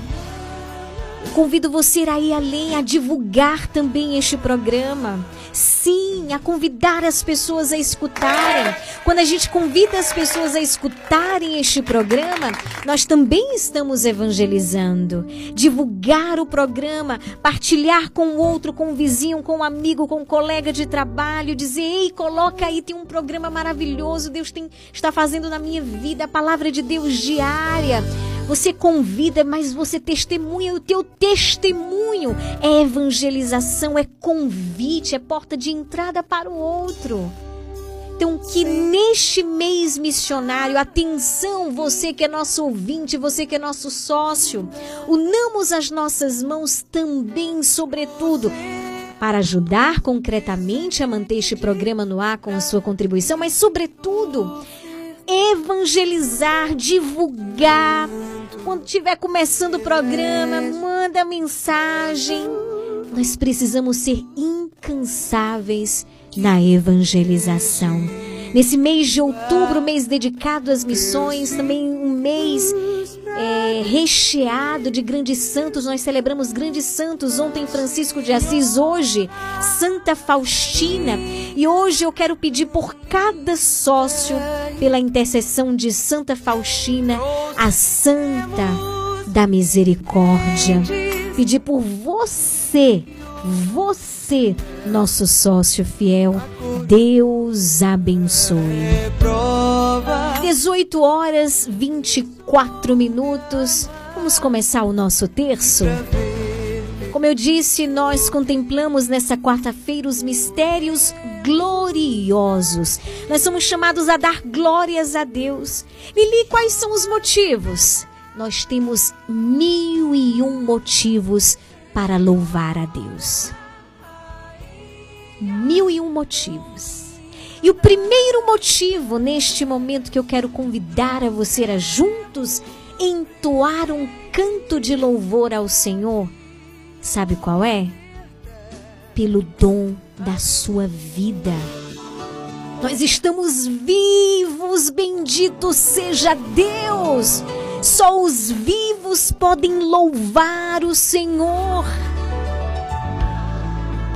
convido você a ir além, a divulgar também este programa. Sim, a convidar as pessoas a escutarem. Quando a gente convida as pessoas a escutarem este programa, nós também estamos evangelizando. Divulgar o programa, partilhar com o outro, com o vizinho, com o amigo, com o colega de trabalho, dizer: "Ei, coloca aí, tem um programa maravilhoso, Deus tem, está fazendo na minha vida a palavra de Deus diária". Você convida, mas você testemunha. O teu testemunho é evangelização, é convite, é porta de entrada para o outro. Então, que neste mês missionário, atenção, você que é nosso ouvinte, você que é nosso sócio, unamos as nossas mãos também, sobretudo, para ajudar concretamente a manter este programa no ar com a sua contribuição, mas, sobretudo, evangelizar, divulgar. Quando estiver começando o programa, manda mensagem. Nós precisamos ser incansáveis na evangelização. Nesse mês de outubro, mês dedicado às missões, também um mês é, recheado de grandes santos. Nós celebramos grandes santos. Ontem, Francisco de Assis, hoje, Santa Faustina. E hoje eu quero pedir por cada sócio, pela intercessão de Santa Faustina, a Santa da Misericórdia. Pedir por você, você, nosso sócio fiel. Deus abençoe. 18 horas 24 minutos. Vamos começar o nosso terço? Como eu disse, nós contemplamos nessa quarta-feira os mistérios gloriosos. Nós somos chamados a dar glórias a Deus. Lili, quais são os motivos? Nós temos mil e um motivos para louvar a Deus. Mil e um motivos. E o primeiro motivo neste momento que eu quero convidar a você a juntos entoar um canto de louvor ao Senhor, sabe qual é? Pelo dom da sua vida. Nós estamos vivos, bendito seja Deus. Só os vivos podem louvar o Senhor.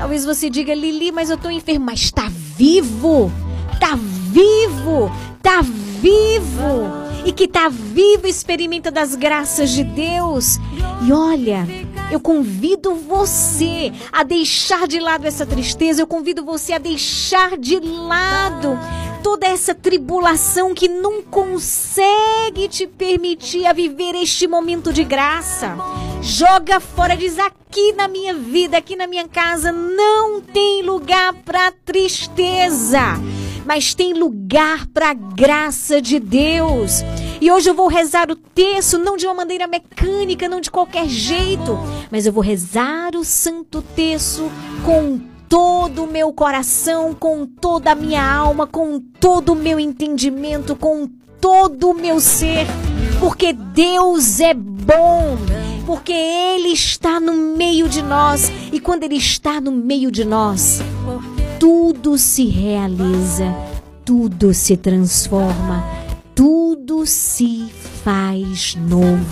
Talvez você diga, Lili, mas eu estou enfermo. Mas está vivo! Está vivo! Está vivo! E que está vivo experimenta das graças de Deus. E olha, eu convido você a deixar de lado essa tristeza. Eu convido você a deixar de lado toda essa tribulação que não consegue te permitir a viver este momento de graça. Joga fora, diz aqui na minha vida, aqui na minha casa, não tem lugar para tristeza, mas tem lugar para graça de Deus. E hoje eu vou rezar o texto não de uma maneira mecânica, não de qualquer jeito, mas eu vou rezar o santo texto com todo o meu coração, com toda a minha alma, com todo o meu entendimento, com todo o meu ser, porque Deus é bom, porque Ele está no meio de nós e quando Ele está no meio de nós, tudo se realiza, tudo se transforma, tudo se faz novo.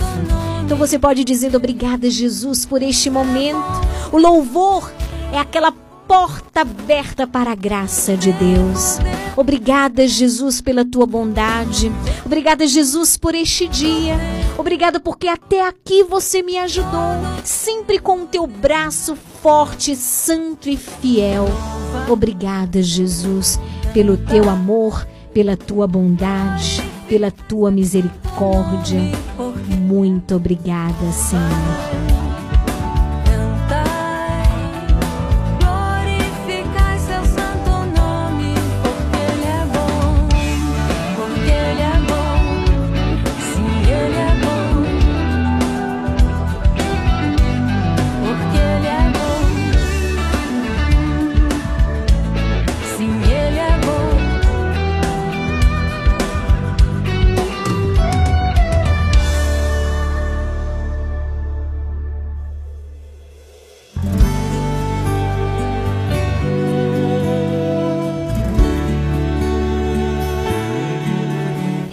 Então você pode dizer obrigada, Jesus, por este momento. O louvor é aquela porta aberta para a graça de Deus. Obrigada, Jesus, pela tua bondade. Obrigada, Jesus, por este dia. Obrigada porque até aqui você me ajudou, sempre com o teu braço forte, santo e fiel. Obrigada, Jesus, pelo teu amor, pela tua bondade, pela tua misericórdia. Muito obrigada, Senhor.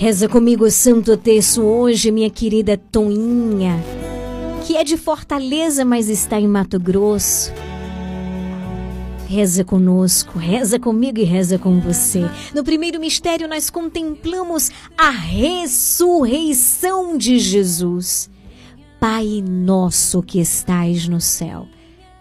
Reza comigo o Santo Terço hoje, minha querida Toninha, que é de Fortaleza, mas está em Mato Grosso. Reza conosco, reza comigo e reza com você. No primeiro mistério, nós contemplamos a ressurreição de Jesus. Pai nosso que estais no céu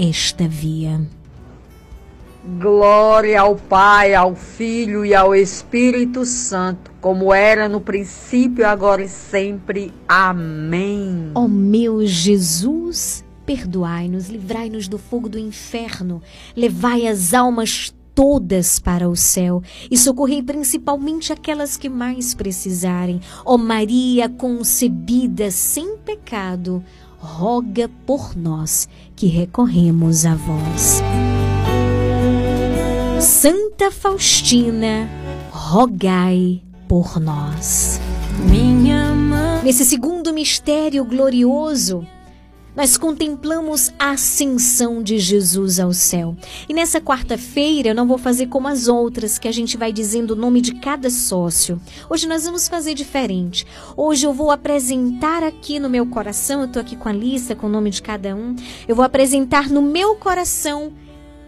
esta via. Glória ao Pai, ao Filho e ao Espírito Santo, como era no princípio, agora e sempre. Amém. Ó meu Jesus, perdoai-nos, livrai-nos do fogo do inferno, levai as almas todas para o céu e socorrei principalmente aquelas que mais precisarem. Ó Maria concebida sem pecado, roga por nós que recorremos a vós. Santa Faustina, rogai por nós. Minha mãe. Nesse segundo mistério glorioso, nós contemplamos a ascensão de Jesus ao céu. E nessa quarta-feira eu não vou fazer como as outras, que a gente vai dizendo o nome de cada sócio. Hoje nós vamos fazer diferente. Hoje eu vou apresentar aqui no meu coração, eu tô aqui com a lista com o nome de cada um. Eu vou apresentar no meu coração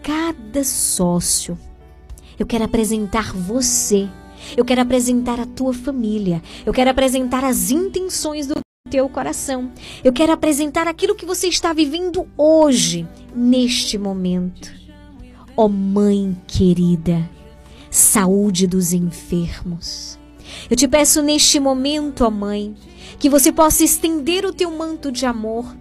cada sócio. Eu quero apresentar você. Eu quero apresentar a tua família. Eu quero apresentar as intenções do teu coração. Eu quero apresentar aquilo que você está vivendo hoje, neste momento. Ó oh, Mãe querida, saúde dos enfermos. Eu te peço neste momento, ó oh Mãe, que você possa estender o teu manto de amor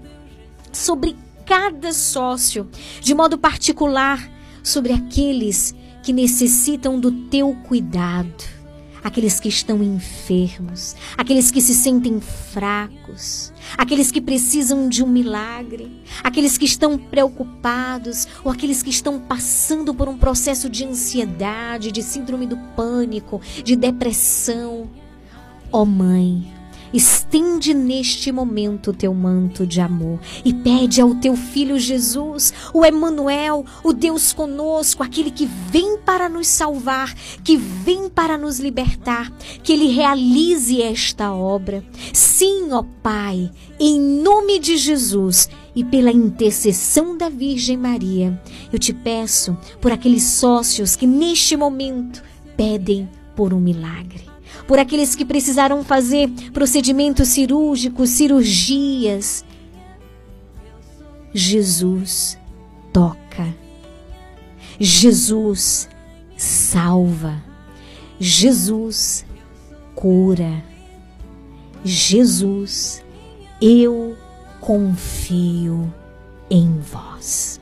sobre cada sócio, de modo particular sobre aqueles que necessitam do teu cuidado, aqueles que estão enfermos, aqueles que se sentem fracos, aqueles que precisam de um milagre, aqueles que estão preocupados ou aqueles que estão passando por um processo de ansiedade, de síndrome do pânico, de depressão. Ó oh, Mãe, Estende neste momento o teu manto de amor e pede ao teu filho Jesus, o Emanuel, o Deus conosco, aquele que vem para nos salvar, que vem para nos libertar, que ele realize esta obra. Sim, ó Pai, em nome de Jesus e pela intercessão da Virgem Maria, eu te peço por aqueles sócios que neste momento pedem por um milagre por aqueles que precisaram fazer procedimentos cirúrgicos, cirurgias. Jesus toca. Jesus salva. Jesus cura. Jesus, eu confio em vós.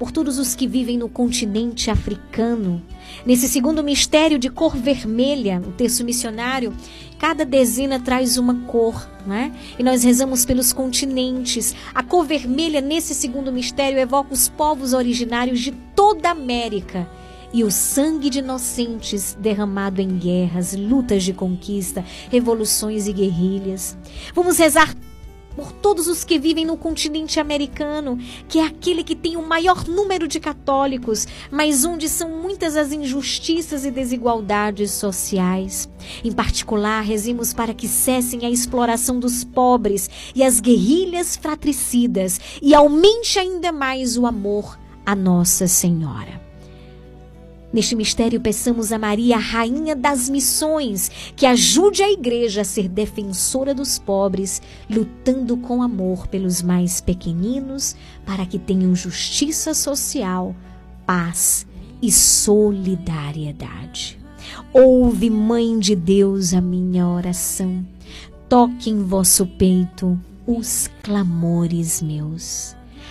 por todos os que vivem no continente africano. Nesse segundo mistério de cor vermelha, o texto missionário, cada dezena traz uma cor, né? E nós rezamos pelos continentes. A cor vermelha nesse segundo mistério evoca os povos originários de toda a América e o sangue de inocentes derramado em guerras, lutas de conquista, revoluções e guerrilhas. Vamos rezar por todos os que vivem no continente americano, que é aquele que tem o maior número de católicos, mas onde são muitas as injustiças e desigualdades sociais. Em particular, rezimos para que cessem a exploração dos pobres e as guerrilhas fratricidas e aumente ainda mais o amor a Nossa Senhora. Neste mistério, peçamos a Maria, Rainha das Missões, que ajude a Igreja a ser defensora dos pobres, lutando com amor pelos mais pequeninos, para que tenham justiça social, paz e solidariedade. Ouve, Mãe de Deus, a minha oração. Toque em vosso peito os clamores meus.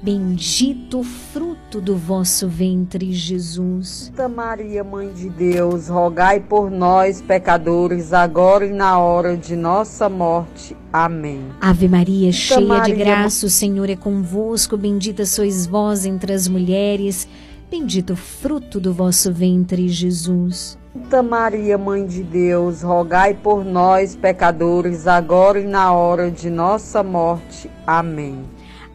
Bendito o fruto do vosso ventre, Jesus. Santa Maria, Mãe de Deus, rogai por nós, pecadores, agora e na hora de nossa morte. Amém. Ave Maria, cheia Maria, de graça, o Senhor é convosco. Bendita sois vós entre as mulheres. Bendito o fruto do vosso ventre, Jesus. Santa Maria, Mãe de Deus, rogai por nós, pecadores, agora e na hora de nossa morte. Amém.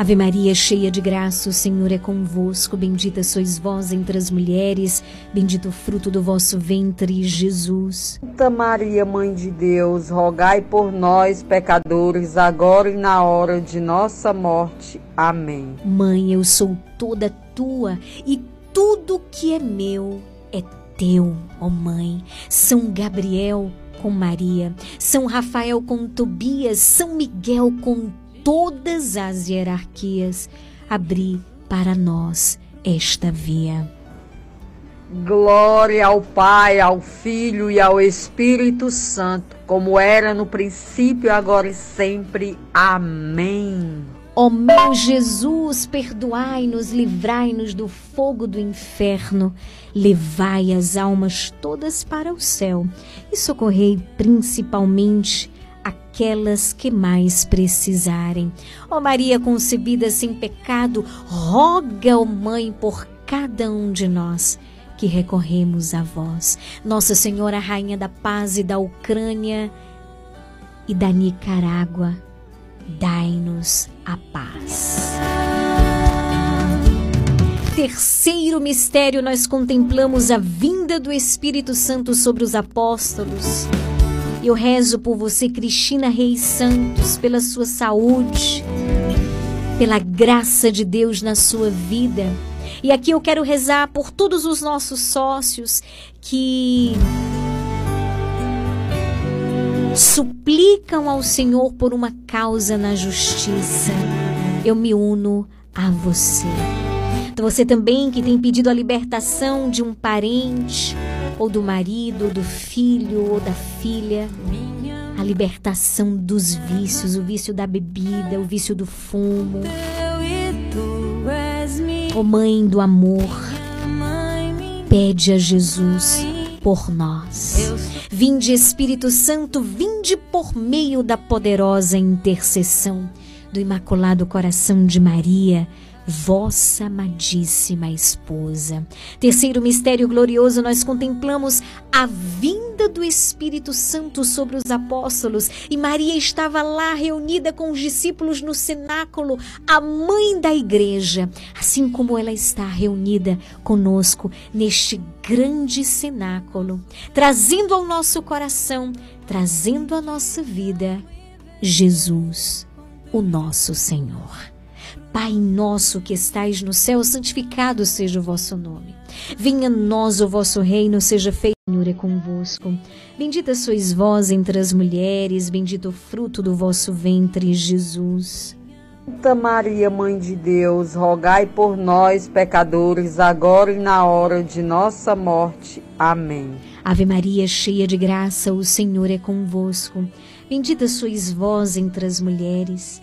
Ave Maria, cheia de graça, o Senhor é convosco. Bendita sois vós entre as mulheres, bendito o fruto do vosso ventre, Jesus. Santa Maria, Mãe de Deus, rogai por nós, pecadores, agora e na hora de nossa morte. Amém. Mãe, eu sou toda tua e tudo que é meu é teu, ó Mãe. São Gabriel com Maria, São Rafael com Tobias, São Miguel com todas as hierarquias, abri para nós esta via. Glória ao Pai, ao Filho e ao Espírito Santo, como era no princípio, agora e sempre. Amém. Ó meu Jesus, perdoai-nos, livrai-nos do fogo do inferno, levai as almas todas para o céu e socorrei principalmente aquelas que mais precisarem. Ó Maria concebida sem pecado, roga, ó Mãe, por cada um de nós que recorremos a vós. Nossa Senhora, Rainha da Paz e da Ucrânia e da Nicarágua, dai-nos a paz. Terceiro mistério, nós contemplamos a vinda do Espírito Santo sobre os apóstolos. Eu rezo por você, Cristina Reis Santos, pela sua saúde, pela graça de Deus na sua vida. E aqui eu quero rezar por todos os nossos sócios que suplicam ao Senhor por uma causa na justiça. Eu me uno a você. Você também que tem pedido a libertação de um parente, ou do marido, ou do filho, ou da filha, a libertação dos vícios, o vício da bebida, o vício do fumo. Ó Mãe do amor, pede a Jesus por nós. Vinde Espírito Santo, vinde por meio da poderosa intercessão do Imaculado Coração de Maria vossa amadíssima esposa. Terceiro mistério glorioso, nós contemplamos a vinda do Espírito Santo sobre os apóstolos e Maria estava lá reunida com os discípulos no cenáculo, a mãe da igreja, assim como ela está reunida conosco neste grande cenáculo, trazendo ao nosso coração, trazendo à nossa vida Jesus, o nosso Senhor. Pai nosso que estais no céu, santificado seja o vosso nome. Venha a nós o vosso reino, seja feito, Senhor, é convosco. Bendita sois vós entre as mulheres, bendito o fruto do vosso ventre, Jesus. Santa Maria, Mãe de Deus, rogai por nós, pecadores, agora e na hora de nossa morte. Amém. Ave Maria, cheia de graça, o Senhor é convosco. Bendita sois vós entre as mulheres.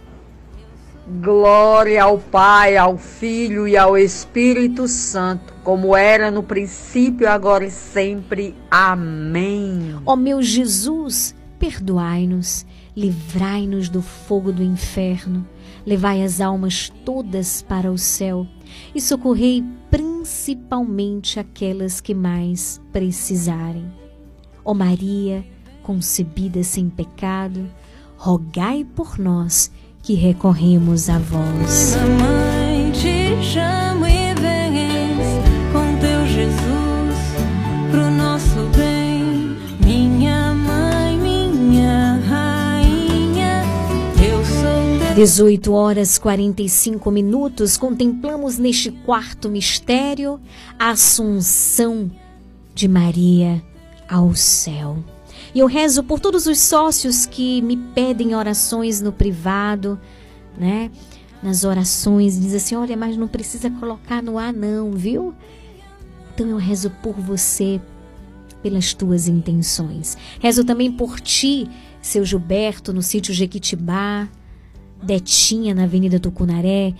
Glória ao Pai, ao Filho e ao Espírito Santo, como era no princípio, agora e sempre. Amém. Ó meu Jesus, perdoai-nos, livrai-nos do fogo do inferno, levai as almas todas para o céu e socorrei principalmente aquelas que mais precisarem. Ó Maria, concebida sem pecado, rogai por nós que recorremos a vós. Mãe, te chamo e cinco com teu Jesus nosso bem, minha mãe, minha rainha. Eu sou 18 horas 45 minutos contemplamos neste quarto mistério a assunção de Maria ao céu. E eu rezo por todos os sócios que me pedem orações no privado, né? Nas orações, diz assim: olha, mas não precisa colocar no ar, não, viu? Então eu rezo por você, pelas tuas intenções. Rezo também por ti, seu Gilberto, no sítio Jequitibá, Detinha, na Avenida Tucunaré,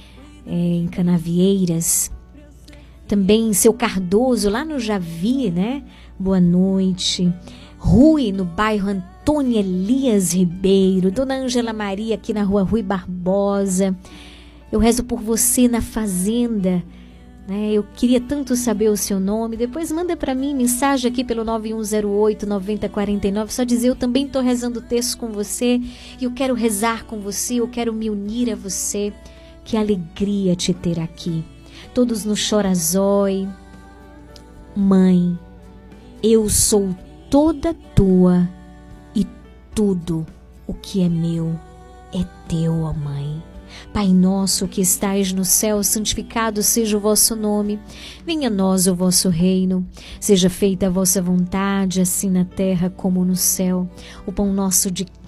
é, em Canavieiras. Também seu Cardoso, lá no Javi, né? Boa noite. Rui, no bairro Antônio Elias Ribeiro. Dona Ângela Maria, aqui na rua Rui Barbosa. Eu rezo por você na Fazenda. Né? Eu queria tanto saber o seu nome. Depois manda para mim mensagem aqui pelo 9108 9049. Só dizer eu também estou rezando o texto com você. E eu quero rezar com você. Eu quero me unir a você. Que alegria te ter aqui. Todos no Chorazói. Mãe, eu sou toda tua e tudo o que é meu é teu, ó Mãe. Pai nosso que estais no céu, santificado seja o vosso nome. Venha a nós o vosso reino. Seja feita a vossa vontade, assim na terra como no céu. O pão nosso de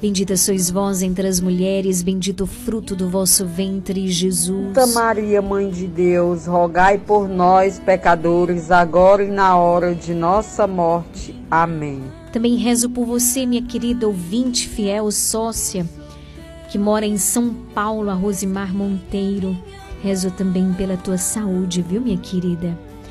Bendita sois vós entre as mulheres, bendito o fruto do vosso ventre, Jesus. Santa Maria, Mãe de Deus, rogai por nós, pecadores, agora e na hora de nossa morte. Amém. Também rezo por você, minha querida ouvinte, fiel sócia, que mora em São Paulo, a Rosimar Monteiro. Rezo também pela tua saúde, viu, minha querida?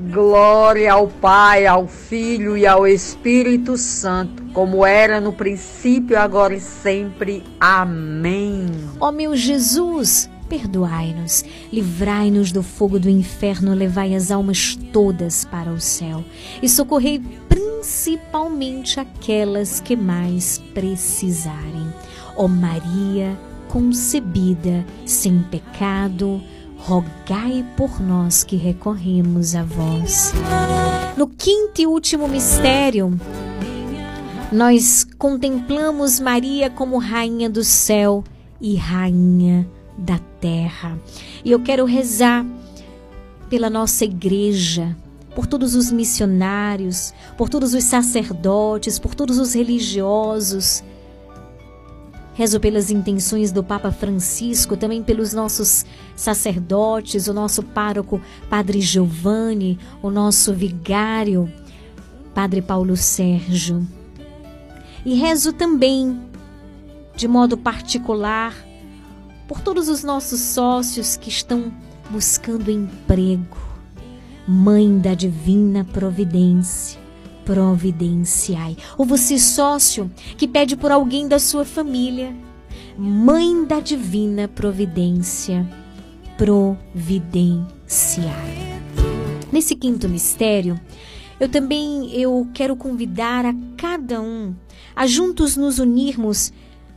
Glória ao Pai, ao Filho e ao Espírito Santo, como era no princípio, agora e sempre. Amém. Ó meu Jesus, perdoai-nos, livrai-nos do fogo do inferno, levai as almas todas para o céu e socorrei principalmente aquelas que mais precisarem. Ó Maria, concebida sem pecado, rogai por nós que recorremos a vós. No quinto e último mistério, nós contemplamos Maria como rainha do céu e rainha da terra. E eu quero rezar pela nossa igreja, por todos os missionários, por todos os sacerdotes, por todos os religiosos. Rezo pelas intenções do Papa Francisco, também pelos nossos sacerdotes, o nosso pároco Padre Giovanni, o nosso vigário Padre Paulo Sérgio. E rezo também, de modo particular, por todos os nossos sócios que estão buscando emprego. Mãe da divina providência, providenciai. Ou você, sócio, que pede por alguém da sua família. Mãe da divina providência, providenciai. Nesse quinto mistério, eu também eu quero convidar a cada um a juntos nos unirmos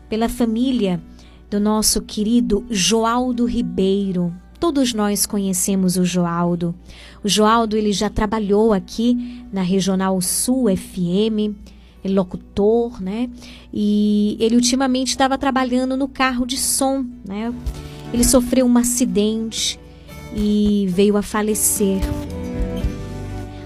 pela família do nosso querido Joaldo Ribeiro. Todos nós conhecemos o Joaldo. O Joaldo ele já trabalhou aqui na Regional Sul FM, é locutor, né? E ele ultimamente estava trabalhando no carro de som, né? Ele sofreu um acidente e veio a falecer.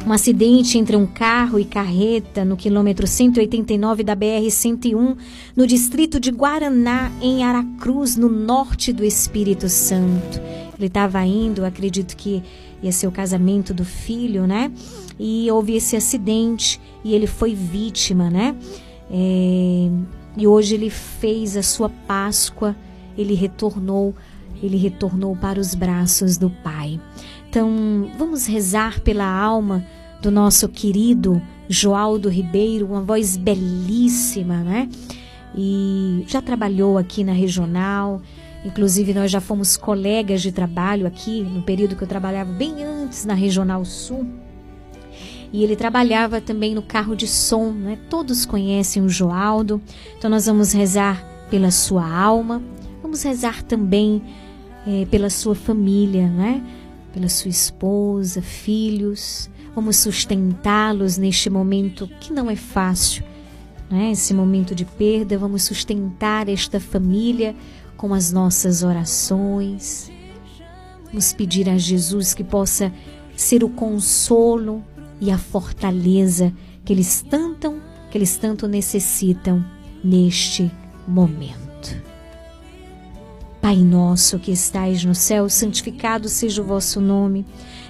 Um acidente entre um carro e carreta no quilômetro 189 da BR-101, no distrito de Guaraná, em Aracruz, no norte do Espírito Santo. Ele estava indo, acredito que ia ser o casamento do filho, né? E houve esse acidente e ele foi vítima, né? É, e hoje ele fez a sua Páscoa, ele retornou, ele retornou para os braços do Pai. Então, vamos rezar pela alma do nosso querido Joaldo Ribeiro, uma voz belíssima, né? E já trabalhou aqui na regional, inclusive nós já fomos colegas de trabalho aqui, no período que eu trabalhava bem antes na Regional Sul. E ele trabalhava também no carro de som, né? Todos conhecem o Joaldo, então nós vamos rezar pela sua alma, vamos rezar também eh, pela sua família, né? pela sua esposa, filhos. Vamos sustentá-los neste momento que não é fácil, né? esse momento de perda. Vamos sustentar esta família com as nossas orações. Vamos pedir a Jesus que possa ser o consolo e a fortaleza que eles tanto, que eles tanto necessitam neste momento. Pai nosso que estais no céu, santificado seja o vosso nome.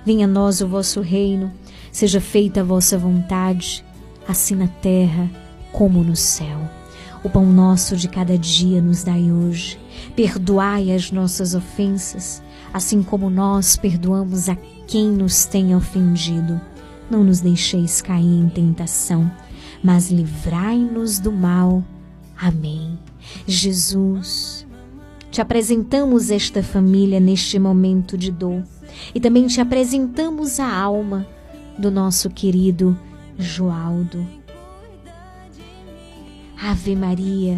Venha a nós o vosso reino. Seja feita a vossa vontade, assim na terra como no céu. O pão nosso de cada dia nos dai hoje. Perdoai as nossas ofensas, assim como nós perdoamos a quem nos tem ofendido. Não nos deixeis cair em tentação, mas livrai-nos do mal. Amém. Jesus, te apresentamos esta família neste momento de dor e também te apresentamos a alma do nosso querido Joaldo. Ave Maria,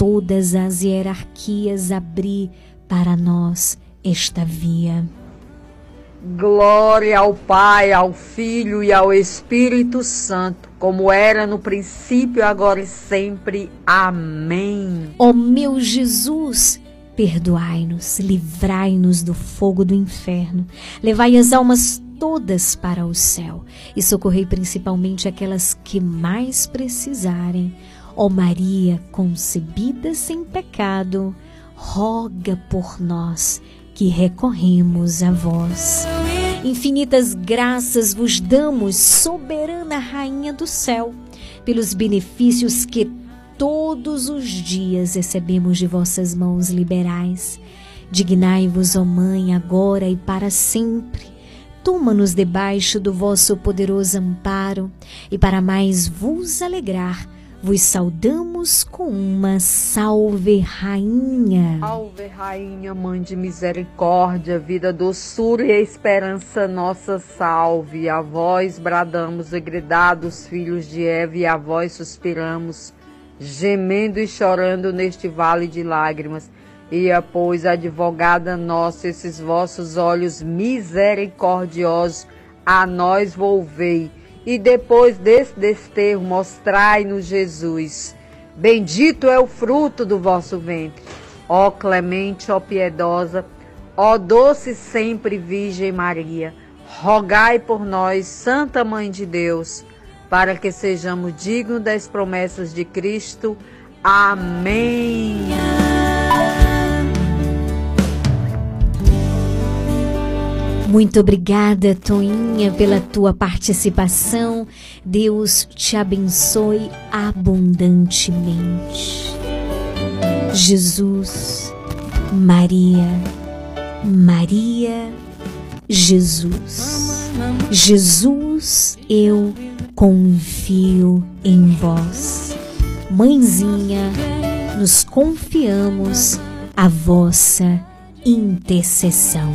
todas as hierarquias abri para nós esta via. Glória ao Pai, ao Filho e ao Espírito Santo, como era no princípio, agora e sempre. Amém. Ó meu Jesus, perdoai-nos, livrai-nos do fogo do inferno, levai as almas todas para o céu e socorrei principalmente aquelas que mais precisarem. Ó Maria, concebida sem pecado, roga por nós que recorremos a vós. Infinitas graças vos damos, soberana Rainha do céu, pelos benefícios que todos os dias recebemos de vossas mãos liberais. Dignai-vos, ó Mãe, agora e para sempre. Toma-nos debaixo do vosso poderoso amparo, e para mais vos alegrar, vos saudamos com uma salve, Rainha. Salve, Rainha, Mãe de Misericórdia, vida, doçura e esperança, nossa salve. A vós bradamos e gridados, filhos de Eva, e a vós suspiramos, gemendo e chorando neste vale de lágrimas. E pois, advogada nossa, esses vossos olhos misericordiosos a nós volvei e depois desse desterro mostrai-nos Jesus. Bendito é o fruto do vosso ventre. Ó clemente, ó piedosa, ó doce sempre Virgem Maria, rogai por nós, Santa Mãe de Deus, para que sejamos dignos das promessas de Cristo. Amém. Muito obrigada, Toinha, pela tua participação. Deus te abençoe abundantemente. Jesus, Maria, Maria, Jesus. Jesus, eu confio em vós. Mãezinha, nos confiamos a vossa intercessão.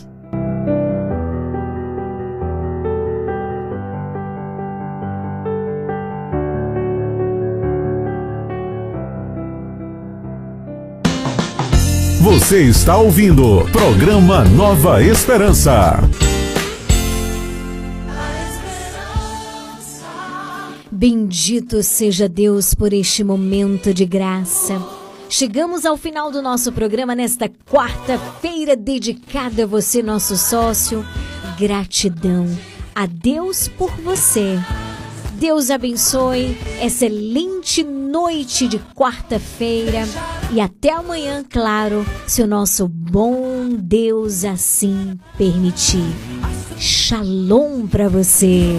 Você está ouvindo programa Nova Esperança. Bendito seja Deus por este momento de graça. Chegamos ao final do nosso programa nesta quarta-feira dedicada a você, nosso sócio. Gratidão a Deus por você. Deus abençoe, excelente noite de quarta-feira e até amanhã, claro, se o nosso bom Deus assim permitir. Shalom para você.